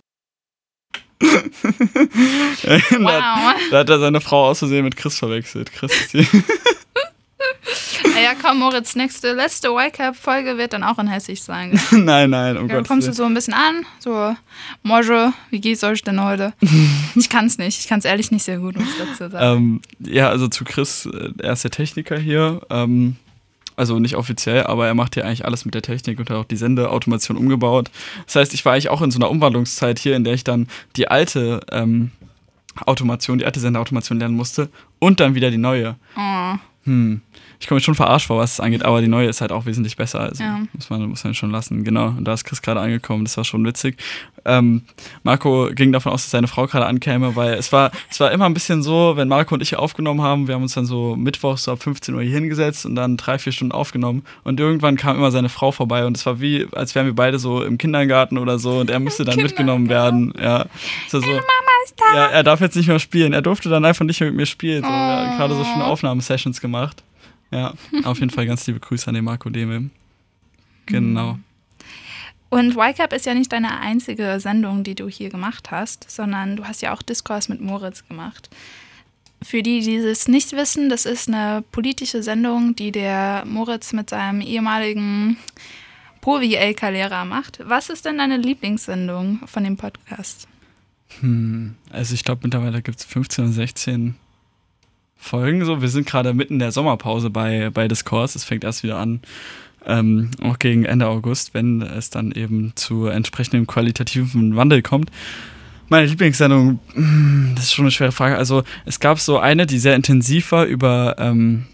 da, hat, Wow. da hat er seine Frau aus Versehen mit Chris verwechselt. Chris ist hier. Ja, komm, Moritz, nächste, letzte Whitecap-Folge wird dann auch in Hessisch sein. nein, nein, um Dann Gottes kommst du so ein bisschen an, so, Moje, wie geht's euch denn heute? Ich kann's nicht, ich kann's ehrlich nicht sehr gut, muss ich dazu sagen. Ähm, ja, also zu Chris, äh, er ist der Techniker hier. Ähm, also nicht offiziell, aber er macht hier eigentlich alles mit der Technik und hat auch die Sendeautomation umgebaut. Das heißt, ich war eigentlich auch in so einer Umwandlungszeit hier, in der ich dann die alte ähm, Automation, die alte Sendeautomation lernen musste und dann wieder die neue. Oh, Hm. Ich komme schon verarscht vor, was es angeht, aber die neue ist halt auch wesentlich besser. Also Ja. muss, man, muss man schon lassen. Genau. Und da ist Chris gerade angekommen, das war schon witzig. Ähm, Marco ging davon aus, dass seine Frau gerade ankäme, weil es war, es war immer ein bisschen so, wenn Marco und ich aufgenommen haben, wir haben uns dann so mittwochs so ab 15 Uhr hier hingesetzt und dann drei, vier Stunden aufgenommen. Und irgendwann kam immer seine Frau vorbei und es war wie, als wären wir beide so im Kindergarten oder so und er musste dann mitgenommen werden. Ja. So, Mama ist da. ja, er darf jetzt nicht mehr spielen. Er durfte dann einfach nicht mehr mit mir spielen. So, Oh. gerade so schöne Aufnahmesessions gemacht. Ja, auf jeden Fall ganz liebe Grüße an den Marco Demel. Genau. Und YCAP ist ja nicht deine einzige Sendung, die du hier gemacht hast, sondern du hast ja auch Diskurs mit Moritz gemacht. Für die, die es nicht wissen, das ist eine politische Sendung, die der Moritz mit seinem ehemaligen Pro-VLK-Lehrer macht. Was ist denn deine Lieblingssendung von dem Podcast? Hm, also ich glaube, mittlerweile gibt es 15 oder 16 Folgen. So, wir sind gerade mitten in der Sommerpause bei, bei Discourse. Es fängt erst wieder an, ähm, auch gegen Ende August, wenn es dann eben zu entsprechendem qualitativen Wandel kommt. Meine Lieblingssendung, das ist schon eine schwere Frage. Also es gab so eine, die sehr intensiv war über, ähm,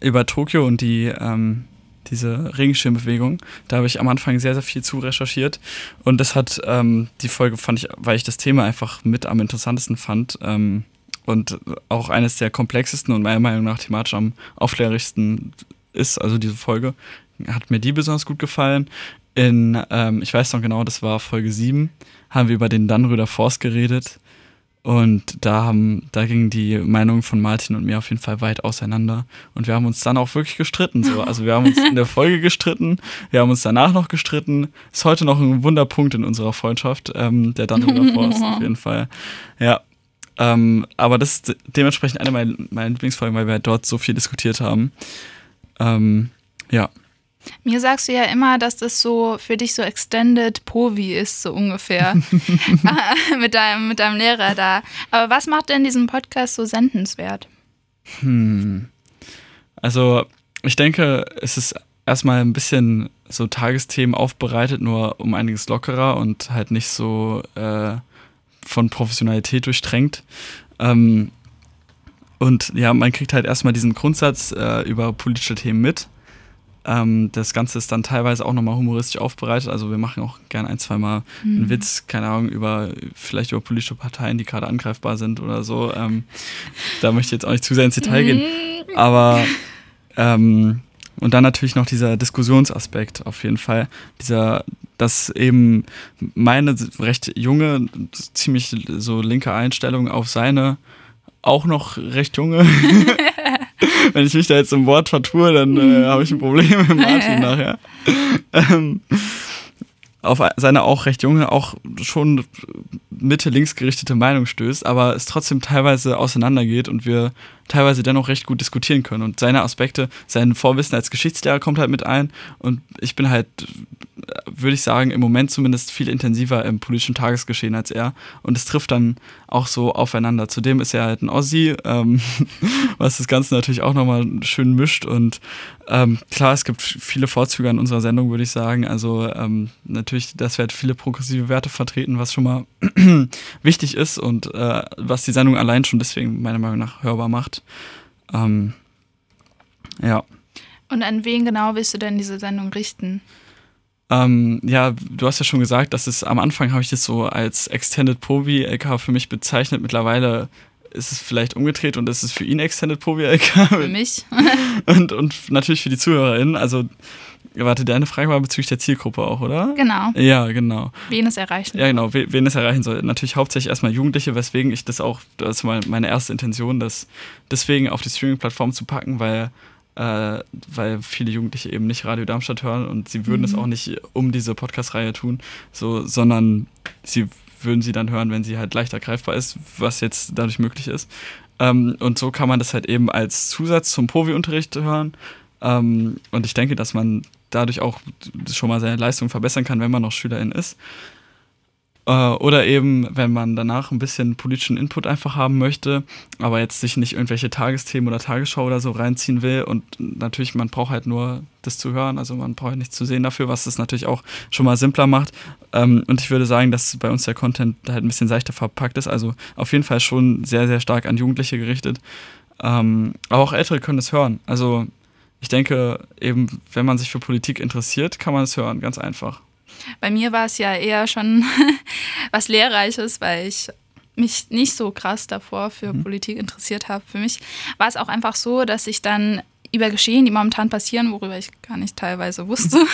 über Tokio und die, ähm, diese Regenschirmbewegung. Da habe ich am Anfang sehr, sehr viel zu recherchiert. Und das hat ähm, die Folge, fand ich, weil ich das Thema einfach mit am interessantesten fand. Ähm, und auch eines der komplexesten und meiner Meinung nach thematisch am aufklärigsten ist, also diese Folge, hat mir die besonders gut gefallen. In, ähm, ich weiß noch genau, das war Folge 7, haben wir über den Dannröder Forst geredet. Und da haben, da gingen die Meinungen von Martin und mir auf jeden Fall weit auseinander. Und wir haben uns dann auch wirklich gestritten. So. Also wir haben uns in der Folge gestritten, wir haben uns danach noch gestritten. Ist heute noch ein Wunderpunkt in unserer Freundschaft, ähm, der Dannröder Forst auf jeden Fall. Ja. Ähm, aber das ist dementsprechend eine meiner, meiner Lieblingsfolgen, weil wir dort so viel diskutiert haben. Ähm, ja. Mir sagst du ja immer, dass das so für dich so Extended Povi ist, so ungefähr. mit, deinem, mit deinem Lehrer da. Aber was macht denn diesen Podcast so sendenswert? Hm. Also, ich denke, es ist erstmal ein bisschen so Tagesthemen aufbereitet, nur um einiges lockerer und halt nicht so äh, von Professionalität durchtränkt. Ähm, und ja, man kriegt halt erstmal diesen Grundsatz äh, über politische Themen mit. Ähm, das Ganze ist dann teilweise auch nochmal humoristisch aufbereitet. Also wir machen auch gerne ein, zweimal mhm. einen Witz, keine Ahnung, über vielleicht über politische Parteien, die gerade angreifbar sind oder so. Ähm, da möchte ich jetzt auch nicht zu sehr ins Detail gehen. Aber ähm, und dann natürlich noch dieser Diskussionsaspekt auf jeden Fall. Dieser, dass eben meine recht junge, ziemlich so linke Einstellung auf seine auch noch recht junge wenn ich mich da jetzt im Wort vertue, dann äh, habe ich ein Problem mit Martin nachher. Ähm, auf seine auch recht junge, auch schon Mitte-links gerichtete Meinung stößt, aber es trotzdem teilweise auseinandergeht und wir teilweise dennoch recht gut diskutieren können. Und seine Aspekte, sein Vorwissen als Geschichtslehrer kommt halt mit ein und ich bin halt würde ich sagen, im Moment zumindest viel intensiver im politischen Tagesgeschehen als er. Und es trifft dann auch so aufeinander. Zudem ist er halt ein Ossi, ähm, was das Ganze natürlich auch nochmal schön mischt. Und ähm, klar, es gibt viele Vorzüge an unserer Sendung, würde ich sagen. Also ähm, natürlich, dass wir halt viele progressive Werte vertreten, was schon mal wichtig ist und äh, was die Sendung allein schon deswegen meiner Meinung nach hörbar macht. Ähm, ja. Und an wen genau willst du denn diese Sendung richten? Ähm, ja, du hast ja schon gesagt, dass es am Anfang habe ich das so als Extended Povi LK für mich bezeichnet. Mittlerweile ist es vielleicht umgedreht und es ist für ihn Extended Povi LK. Für mich. und, und natürlich für die ZuhörerInnen. Also, warte, deine Frage war bezüglich der Zielgruppe auch, oder? Genau. Ja, genau. Wen es erreichen soll. Ja, genau, wen es erreichen soll. Natürlich hauptsächlich erstmal Jugendliche, weswegen ich das auch, das war meine erste Intention, das deswegen auf die Streaming-Plattform zu packen, weil äh, weil viele Jugendliche eben nicht Radio Darmstadt hören und sie würden mhm. es auch nicht um diese Podcast-Reihe tun, so, sondern sie würden sie dann hören, wenn sie halt leichter greifbar ist, was jetzt dadurch möglich ist. Ähm, und so kann man das halt eben als Zusatz zum Povi-Unterricht hören. Ähm, und ich denke, dass man dadurch auch schon mal seine Leistung verbessern kann, wenn man noch Schülerin ist. Äh, oder eben, wenn man danach ein bisschen politischen Input einfach haben möchte, aber jetzt sich nicht irgendwelche Tagesthemen oder Tagesschau oder so reinziehen will. Und natürlich, man braucht halt nur das zu hören, also man braucht nichts zu sehen dafür, was es natürlich auch schon mal simpler macht. Ähm, und ich würde sagen, dass bei uns der Content halt ein bisschen seichter verpackt ist. Also auf jeden Fall schon sehr, sehr stark an Jugendliche gerichtet. Ähm, aber auch Ältere können es hören. Also ich denke, eben, wenn man sich für Politik interessiert, kann man es hören, ganz einfach. Bei mir war es ja eher schon was Lehrreiches, weil ich mich nicht so krass davor für mhm. Politik interessiert habe. Für mich war es auch einfach so, dass ich dann über Geschehen, die momentan passieren, worüber ich gar nicht teilweise wusste,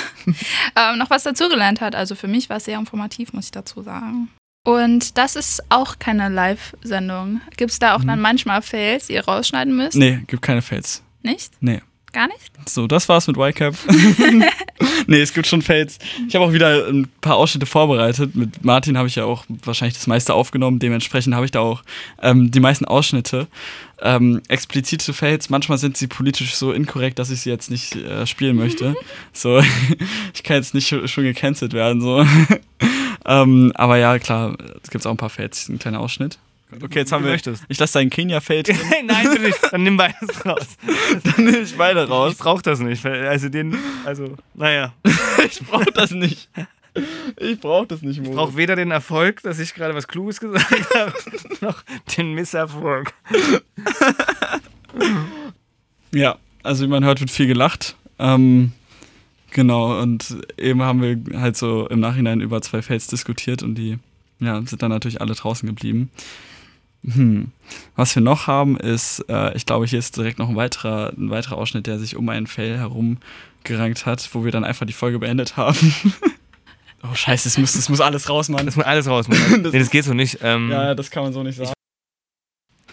ähm, noch was dazugelernt hat. Also für mich war es sehr informativ, muss ich dazu sagen. Und das ist auch keine Live-Sendung. Gibt es da auch mhm. dann manchmal Fails, die ihr rausschneiden müsst? Nee, gibt keine Fails. Nicht? Nee. Gar nicht? So, das war's mit YCAP. nee, es gibt schon Fails. Ich habe auch wieder ein paar Ausschnitte vorbereitet. Mit Martin habe ich ja auch wahrscheinlich das meiste aufgenommen. Dementsprechend habe ich da auch ähm, die meisten Ausschnitte. Ähm, explizite Fails, manchmal sind sie politisch so inkorrekt, dass ich sie jetzt nicht äh, spielen möchte. so, ich kann jetzt nicht schon gecancelt werden. So. ähm, aber ja, klar, es gibt auch ein paar Fails. Ein kleiner Ausschnitt. Okay, jetzt haben wir. Möchtest. Ich lasse dein Kenia-Feld. Nein, bitte nicht. Dann nimm beides raus. Dann nehme ich beide raus. Ich brauch das nicht. Also den, also, naja. ich brauch das nicht. Ich brauch das nicht, Mo. Ich brauch weder den Erfolg, dass ich gerade was Kluges gesagt habe, noch den Misserfolg. ja, also wie man hört, wird viel gelacht. Ähm, Genau, und eben haben wir halt so im Nachhinein über zwei Fails diskutiert und die ja, sind dann natürlich alle draußen geblieben. Hm. Was wir noch haben, ist, äh, ich glaube, hier ist direkt noch ein weiterer, ein weiterer Ausschnitt, der sich um einen Fail herumgerankt hat, wo wir dann einfach die Folge beendet haben. oh, scheiße, es muss, es muss alles raus, Mann. Das muss alles raus, Mann. Das- nee, das geht so nicht. Ähm, Ja, das kann man so nicht sagen.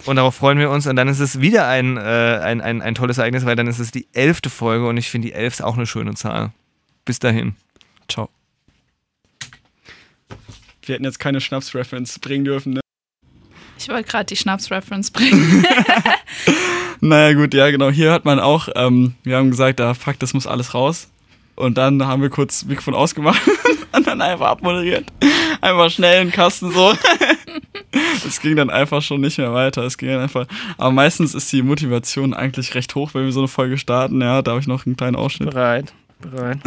Und darauf freuen wir uns. Und dann ist es wieder ein, äh, ein, ein, ein tolles Ereignis, weil dann ist es die elfte Folge und ich finde die elf ist auch eine schöne Zahl. Bis dahin. Ciao. Wir hätten jetzt keine Schnaps-Reference bringen dürfen, ne? Ich wollte gerade die Schnaps-Reference bringen. Naja, gut, ja, genau. Hier hört man auch, ähm, wir haben gesagt, ah, fuck, das muss alles raus. Und dann haben wir kurz Mikrofon ausgemacht und dann einfach abmoderiert. Einfach schnell einen Kasten so. Es ging dann einfach schon nicht mehr weiter. Es ging dann einfach. Aber meistens ist die Motivation eigentlich recht hoch, wenn wir so eine Folge starten. Ja, da habe ich noch einen kleinen Ausschnitt. Bereit. Bereit.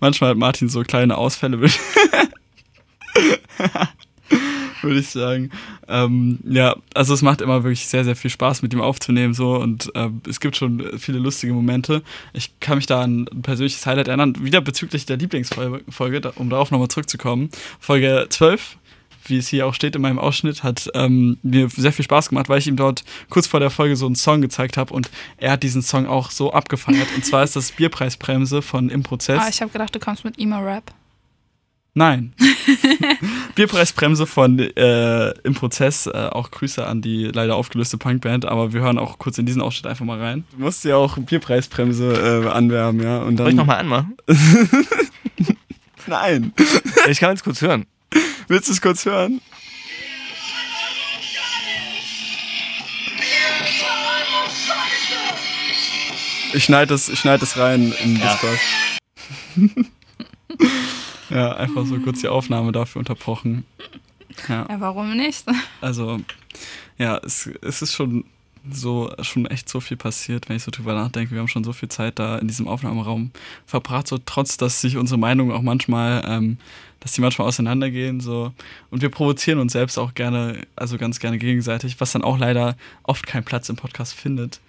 Manchmal hat Martin so kleine Ausfälle, würde ich sagen. Ähm, ja, also es macht immer wirklich sehr, sehr viel Spaß, mit ihm aufzunehmen so und äh, es gibt schon viele lustige Momente. Ich kann mich da an ein persönliches Highlight erinnern, wieder bezüglich der Lieblingsfolge, um darauf nochmal zurückzukommen. Folge 12, wie es hier auch steht in meinem Ausschnitt, hat ähm, mir sehr viel Spaß gemacht, weil ich ihm dort kurz vor der Folge so einen Song gezeigt habe und er hat diesen Song auch so abgefeiert. Und zwar ist das Bierpreisbremse von Im Prozess. ah, ich habe gedacht, du kommst mit Emo-Rap. Nein. Bierpreisbremse von äh, Im Prozess. Äh, auch Grüße an die leider aufgelöste Punkband, aber wir hören auch kurz in diesen Ausschnitt einfach mal rein. Du musst ja auch Bierpreisbremse äh, anwerben, ja. Und dann. Soll ich nochmal anmachen? Nein. Ich kann es kurz hören. Willst du es kurz hören? Ich schneide es, ich schneid es rein in Ja. Discord. ja, einfach so kurz die Aufnahme dafür unterbrochen. Ja. Ja, warum nicht? Also, ja, es, es ist schon so, schon echt so viel passiert, wenn ich so drüber nachdenke. Wir haben schon so viel Zeit da in diesem Aufnahmeraum verbracht, so trotz, dass sich unsere Meinungen auch manchmal, ähm, dass die manchmal auseinandergehen, so. Und wir provozieren uns selbst auch gerne, also ganz gerne gegenseitig, was dann auch leider oft keinen Platz im Podcast findet.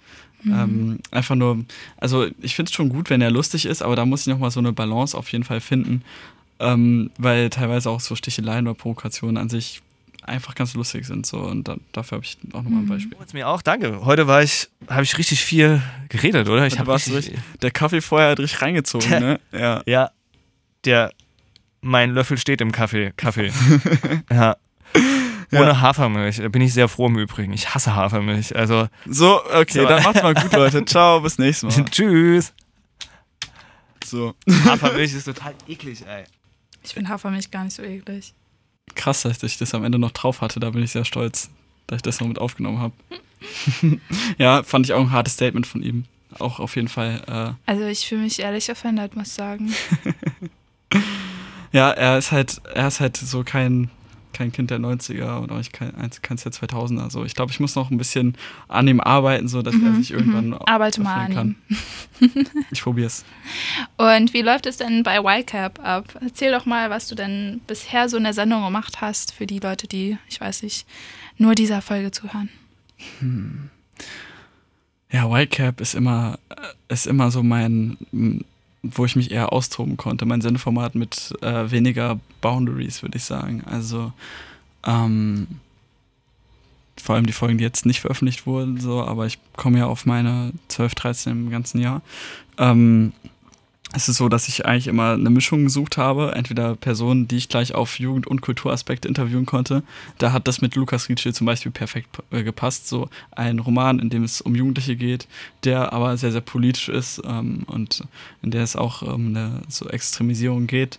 Ähm, einfach nur, also ich finde es schon gut, wenn er lustig ist, aber da muss ich nochmal so eine Balance auf jeden Fall finden, ähm, weil teilweise auch so Sticheleien oder Provokationen an sich einfach ganz lustig sind. So. Und da, dafür habe ich auch nochmal ein Beispiel. Jetzt mir auch, danke. Heute war ich, habe ich richtig viel geredet, oder? Ich habe richtig, Der Kaffee vorher hat richtig reingezogen, ne? Ja. Ja, der, mein Löffel steht im Kaffee. Kaffee. ja. Ohne Hafermilch. Da bin ich sehr froh im Übrigen. Ich hasse Hafermilch. Also, So, okay, So. dann macht's mal gut, Leute. Ciao, bis nächstes Mal. tschüss. So. Hafermilch ist total eklig, ey. Ich finde Hafermilch gar nicht so eklig. Krass, dass ich das am Ende noch drauf hatte. Da bin ich sehr stolz, dass ich das noch mit aufgenommen habe. ja, fand ich auch ein hartes Statement von ihm. Auch auf jeden Fall. Äh, Also ich fühle mich ehrlich offended, muss ich sagen. ja, er ist halt, er ist halt so kein, kein Kind der 90er und auch kein, eins- keins der 2000er. Also ich glaube, ich muss noch ein bisschen an ihm arbeiten, so dass er sich irgendwann Mhm. Arbeite mal an öffnen ihm. Ich probiere es. Und wie läuft es denn bei YCAP ab? Erzähl doch mal, was du denn bisher so in der Sendung gemacht hast für die Leute, die, ich weiß nicht, nur dieser Folge zuhören. Ja, Wildcap ist immer, äh, ist immer so mein, wo ich mich eher austoben konnte. Mein Sendeformat mit äh, weniger Boundaries, würde ich sagen. Also ähm, vor allem die Folgen, die jetzt nicht veröffentlicht wurden, so, aber ich komme ja auf meine 12, 13 im ganzen Jahr. Ähm, es ist so, dass ich eigentlich immer eine Mischung gesucht habe. Entweder Personen, die ich gleich auf Jugend- und Kulturaspekte interviewen konnte. Da hat das mit Lukas Rietschel zum Beispiel perfekt äh, gepasst. So ein Roman, in dem es um Jugendliche geht, der aber sehr, sehr politisch ist ähm, und in der es auch um eine so Extremisierung geht.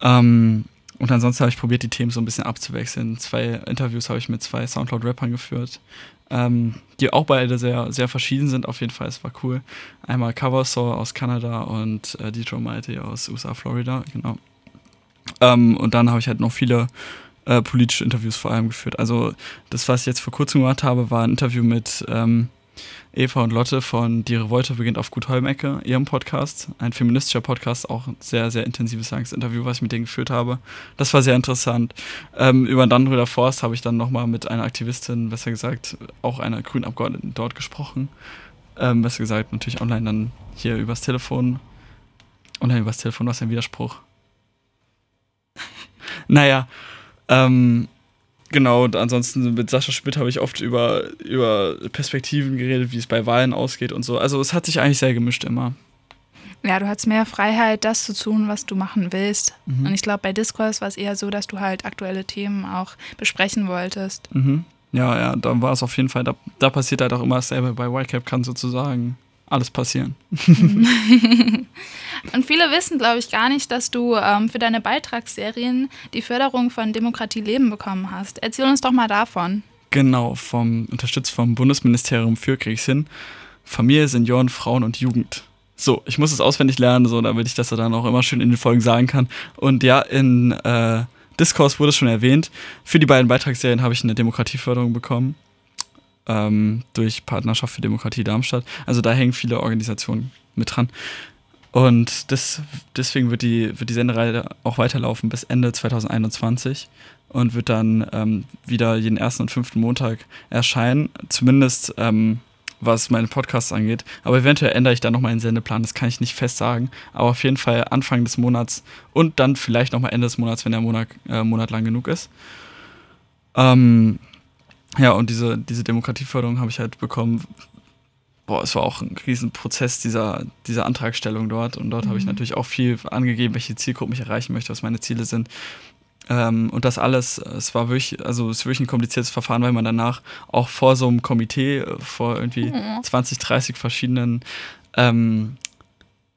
Ähm, und ansonsten habe ich probiert, die Themen so ein bisschen abzuwechseln. Zwei Interviews habe ich mit zwei Soundcloud-Rappern geführt, ähm, die auch beide sehr, sehr verschieden sind. Auf jeden Fall, es war cool. Einmal Coversaw aus Kanada und äh, DJ Mighty aus USA, Florida, genau. Ähm, und dann habe ich halt noch viele äh, politische Interviews vor allem geführt. Also das, was ich jetzt vor kurzem gemacht habe, war ein Interview mit ähm, Eva und Lotte von Die Revolte beginnt auf Gut Holmecke, ihrem Podcast. Ein feministischer Podcast, auch ein sehr, sehr intensives langes Interview, was ich mit denen geführt habe. Das war sehr interessant. Ähm, über Dannröder Forst habe ich dann nochmal mit einer Aktivistin, besser gesagt, auch einer grünen Abgeordneten dort gesprochen. Ähm, besser gesagt, natürlich online dann hier übers Telefon. Online übers Telefon, was ein Widerspruch. naja, ähm, genau, und ansonsten mit Sascha Schmidt habe ich oft über, über Perspektiven geredet, wie es bei Wahlen ausgeht und so. Also es hat sich eigentlich sehr gemischt immer. Ja, du hattest mehr Freiheit, das zu tun, was du machen willst. Mhm. Und ich glaube, bei Discourse war es eher so, dass du halt aktuelle Themen auch besprechen wolltest. Mhm. Ja, ja, da war es auf jeden Fall, da, da passiert halt auch immer dasselbe. Bei YCAP kann sozusagen alles passieren. Und viele wissen, glaube ich, gar nicht, dass du ähm, für deine Beitragsserien die Förderung von Demokratie Leben bekommen hast. Erzähl uns doch mal davon. Genau, vom unterstützt vom Bundesministerium für Kriegshilfen, Familie, Senioren, Frauen und Jugend. So, ich muss es auswendig lernen, so damit ich das dann auch immer schön in den Folgen sagen kann. Und ja, in äh, Discourse wurde es schon erwähnt. Für die beiden Beitragsserien habe ich eine Demokratieförderung bekommen. Ähm, durch Partnerschaft für Demokratie Darmstadt. Also da hängen viele Organisationen mit dran. Und das, deswegen wird die, wird die Sendereihe auch weiterlaufen bis Ende 2021 und wird dann ähm, wieder jeden ersten und fünften Montag erscheinen. Zumindest ähm, was meine Podcasts angeht. Aber eventuell ändere ich da nochmal den Sendeplan, das kann ich nicht fest sagen. Aber auf jeden Fall Anfang des Monats und dann vielleicht nochmal Ende des Monats, wenn der Monat, äh, Monat lang genug ist. Ähm, ja, und diese, diese Demokratieförderung habe ich halt bekommen. Boah, es war auch ein Riesenprozess dieser, dieser Antragstellung dort. Und dort habe ich natürlich auch viel angegeben, welche Zielgruppen ich erreichen möchte, was meine Ziele sind. Ähm, und das alles, es war wirklich, also es ist wirklich ein kompliziertes Verfahren, weil man danach auch vor so einem Komitee, äh, vor irgendwie 20, 30 verschiedenen ähm,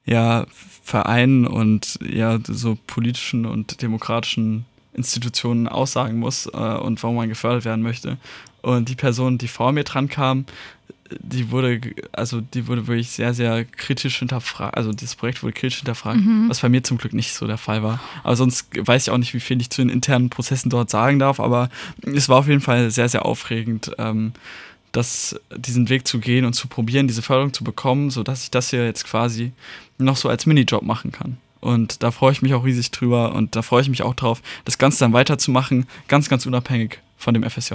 ja, Vereinen und ja, so politischen und demokratischen Institutionen aussagen muss äh, und warum man gefördert werden möchte. Und die Person, die vor mir dran kam, die wurde, also die wurde wirklich sehr, sehr kritisch hinterfragt. Also das Projekt wurde kritisch hinterfragt, was bei mir zum Glück nicht so der Fall war. Aber sonst weiß ich auch nicht, wie viel ich zu den internen Prozessen dort sagen darf. Aber es war auf jeden Fall sehr, sehr aufregend, ähm, das, diesen Weg zu gehen und zu probieren, diese Förderung zu bekommen, sodass ich das hier jetzt quasi noch so als Minijob machen kann. Und da freue ich mich auch riesig drüber und da freue ich mich auch drauf, das Ganze dann weiterzumachen, ganz, ganz unabhängig von dem FSJ.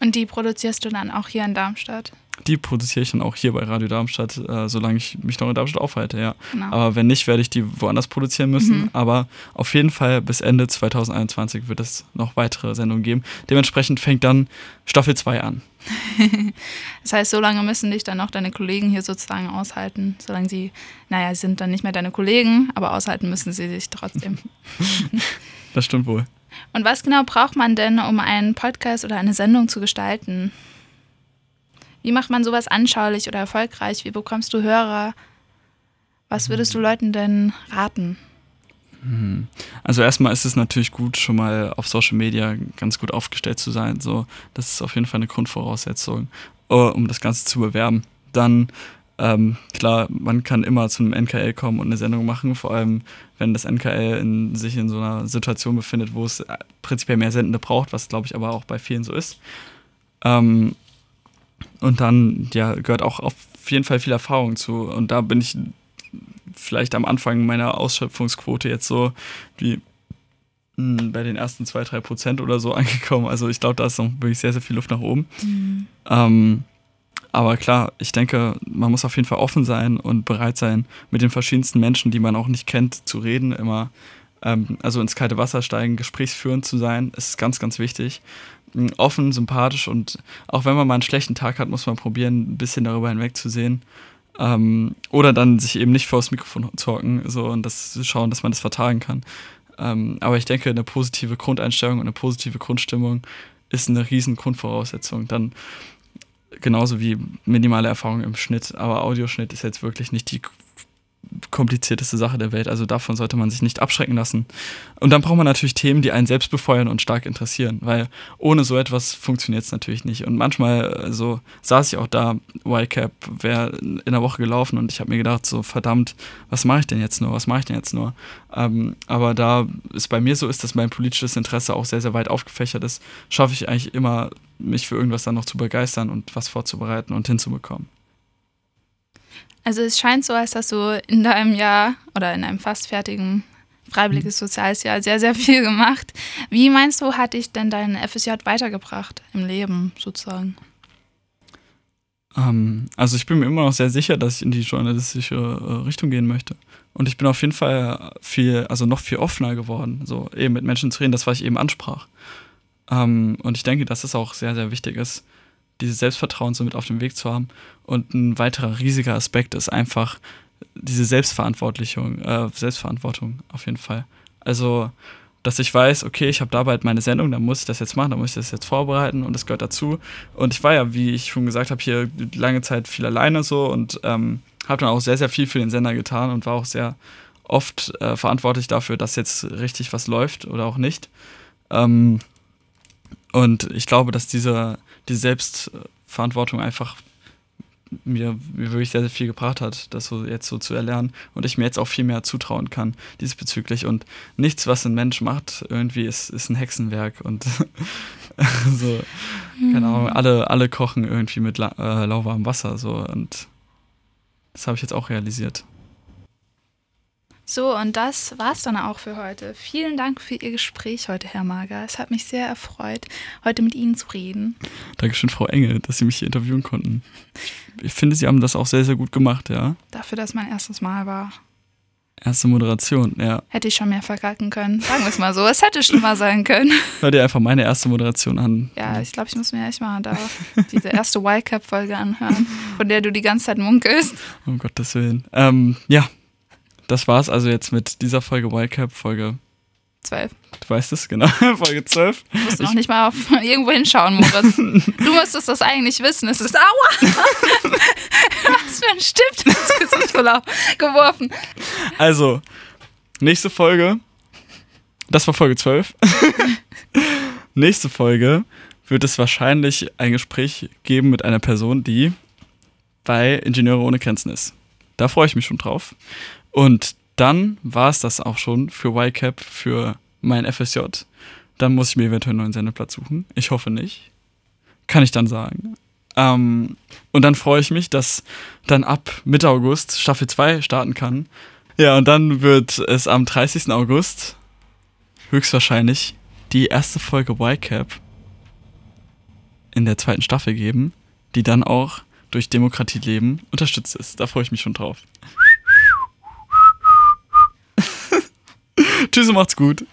Und die produzierst du dann auch hier in Darmstadt. Die produziere ich dann auch hier bei Radio Darmstadt, äh, solange ich mich noch in Darmstadt aufhalte, ja. Genau. Aber wenn nicht, werde ich die woanders produzieren müssen. Aber auf jeden Fall bis Ende 2021 wird es noch weitere Sendungen geben. Dementsprechend fängt dann Staffel 2 an. Das heißt, so lange müssen dich dann auch deine Kollegen hier sozusagen aushalten. Solange sie, naja, sind dann nicht mehr deine Kollegen, aber aushalten müssen sie sich trotzdem. Das stimmt wohl. Und was genau braucht man denn, um einen Podcast oder eine Sendung zu gestalten? Wie macht man sowas anschaulich oder erfolgreich? Wie bekommst du Hörer? Was würdest du Leuten denn raten? Also erstmal ist es natürlich gut, schon mal auf Social Media ganz gut aufgestellt zu sein. So, das ist auf jeden Fall eine Grundvoraussetzung, äh, um das Ganze zu bewerben. Dann ähm, klar, man kann immer zu einem NKL kommen und eine Sendung machen, vor allem wenn das NKL in, sich in so einer Situation befindet, wo es äh, prinzipiell mehr Sendende braucht, was glaube ich aber auch bei vielen so ist. Ähm, und dann ja, gehört auch auf jeden Fall viel Erfahrung zu. Und da bin ich vielleicht am Anfang meiner Ausschöpfungsquote jetzt so wie mh, bei den ersten zwei, drei Prozent oder so angekommen. Also ich glaube, da ist noch wirklich sehr, sehr viel Luft nach oben. Ähm, aber klar, ich denke, man muss auf jeden Fall offen sein und bereit sein, mit den verschiedensten Menschen, die man auch nicht kennt, zu reden. Immer, ähm, also ins kalte Wasser steigen, gesprächsführend zu sein, ist ganz, ganz wichtig. Offen, sympathisch und auch wenn man mal einen schlechten Tag hat, muss man probieren, ein bisschen darüber hinwegzusehen. Ähm, oder dann sich eben nicht vor das Mikrofon zu hocken so, und das schauen, dass man das vertagen kann. Ähm, aber ich denke, eine positive Grundeinstellung und eine positive Grundstimmung ist eine riesen Grundvoraussetzung. Dann genauso wie minimale Erfahrung im Schnitt, aber Audioschnitt ist jetzt wirklich nicht die komplizierteste Sache der Welt. Also davon sollte man sich nicht abschrecken lassen. Und dann braucht man natürlich Themen, die einen selbst befeuern und stark interessieren, weil ohne so etwas funktioniert es natürlich nicht. Und manchmal äh, so saß ich auch da, YCAP wäre in der Woche gelaufen und ich habe mir gedacht, so verdammt, was mache ich denn jetzt nur? Was mache ich denn jetzt nur? Ähm, aber da es bei mir so ist, dass mein politisches Interesse auch sehr, sehr weit aufgefächert ist, schaffe ich eigentlich immer, mich für irgendwas dann noch zu begeistern und was vorzubereiten und hinzubekommen. Also es scheint so, als dass du in deinem Jahr oder in einem fast fertigen freiwilliges soziales Jahr sehr, sehr viel gemacht. Wie meinst du, hat dich denn dein FSJ weitergebracht im Leben sozusagen? Ähm, also ich bin mir immer noch sehr sicher, dass ich in die journalistische äh, Richtung gehen möchte. Und ich bin auf jeden Fall viel, also noch viel offener geworden, so eben mit Menschen zu reden, das, was ich eben ansprach. Ähm, und ich denke, dass es auch sehr, sehr wichtig ist, dieses Selbstvertrauen so mit auf dem Weg zu haben. Und ein weiterer riesiger Aspekt ist einfach diese Selbstverantwortlichung, äh, Selbstverantwortung auf jeden Fall. Also, dass ich weiß, okay, ich habe da bald meine Sendung, dann muss ich das jetzt machen, dann muss ich das jetzt vorbereiten und das gehört dazu. Und ich war ja, wie ich schon gesagt habe, hier lange Zeit viel alleine so und ähm, habe dann auch sehr, sehr viel für den Sender getan und war auch sehr oft äh, verantwortlich dafür, dass jetzt richtig was läuft oder auch nicht. Ähm, und ich glaube, dass diese, diese Selbstverantwortung einfach mir, mir wirklich sehr, sehr viel gebracht hat, das so jetzt so zu erlernen und ich mir jetzt auch viel mehr zutrauen kann diesbezüglich. Und nichts, was ein Mensch macht, irgendwie ist, ist ein Hexenwerk und so, keine Ahnung, alle, alle kochen irgendwie mit la äh, lauwarmem Wasser so und das habe ich jetzt auch realisiert. So, und das war's dann auch für heute. Vielen Dank für Ihr Gespräch heute, Herr Mager. Es hat mich sehr erfreut, heute mit Ihnen zu reden. Dankeschön, Frau Engel, dass Sie mich hier interviewen konnten. Ich finde, Sie haben das auch sehr, sehr gut gemacht, ja. Dafür, dass mein erstes Mal war. Erste Moderation, ja. Hätte ich schon mehr verkacken können. Sagen wir es mal so. Es hätte schlimmer sein können. Hör dir einfach meine erste Moderation an. Ja, ich glaube, ich muss mir echt mal da diese erste Y-Cap-Folge anhören, von der du die ganze Zeit munkelst. Um Gottes Willen. Ähm, ja, das war's also jetzt mit dieser Folge Y-Cap, Folge, Zwölf. du weißt es, genau, Folge 12. Du musst noch nicht mal auf irgendwo hinschauen, Moritz. Du müsstest das eigentlich wissen. Es ist Aua! Was für ein Stift ins Gesicht geworfen. Also, nächste Folge, das war Folge 12. nächste Folge wird es wahrscheinlich ein Gespräch geben mit einer Person, die bei Ingenieure ohne Grenzen ist. Da freue ich mich schon drauf. Und dann war es das auch schon für YCAP, für mein FSJ. Dann muss ich mir eventuell einen neuen Sendeplatz suchen. Ich hoffe nicht. Kann ich dann sagen. Ähm, und dann freue ich mich, dass dann ab Mitte August Staffel 2 starten kann. Ja, und dann wird es am 30. August höchstwahrscheinlich die erste Folge YCAP in der zweiten Staffel geben, die dann auch durch Demokratie leben unterstützt ist. Da freue ich mich schon drauf. Tschüss und macht's gut.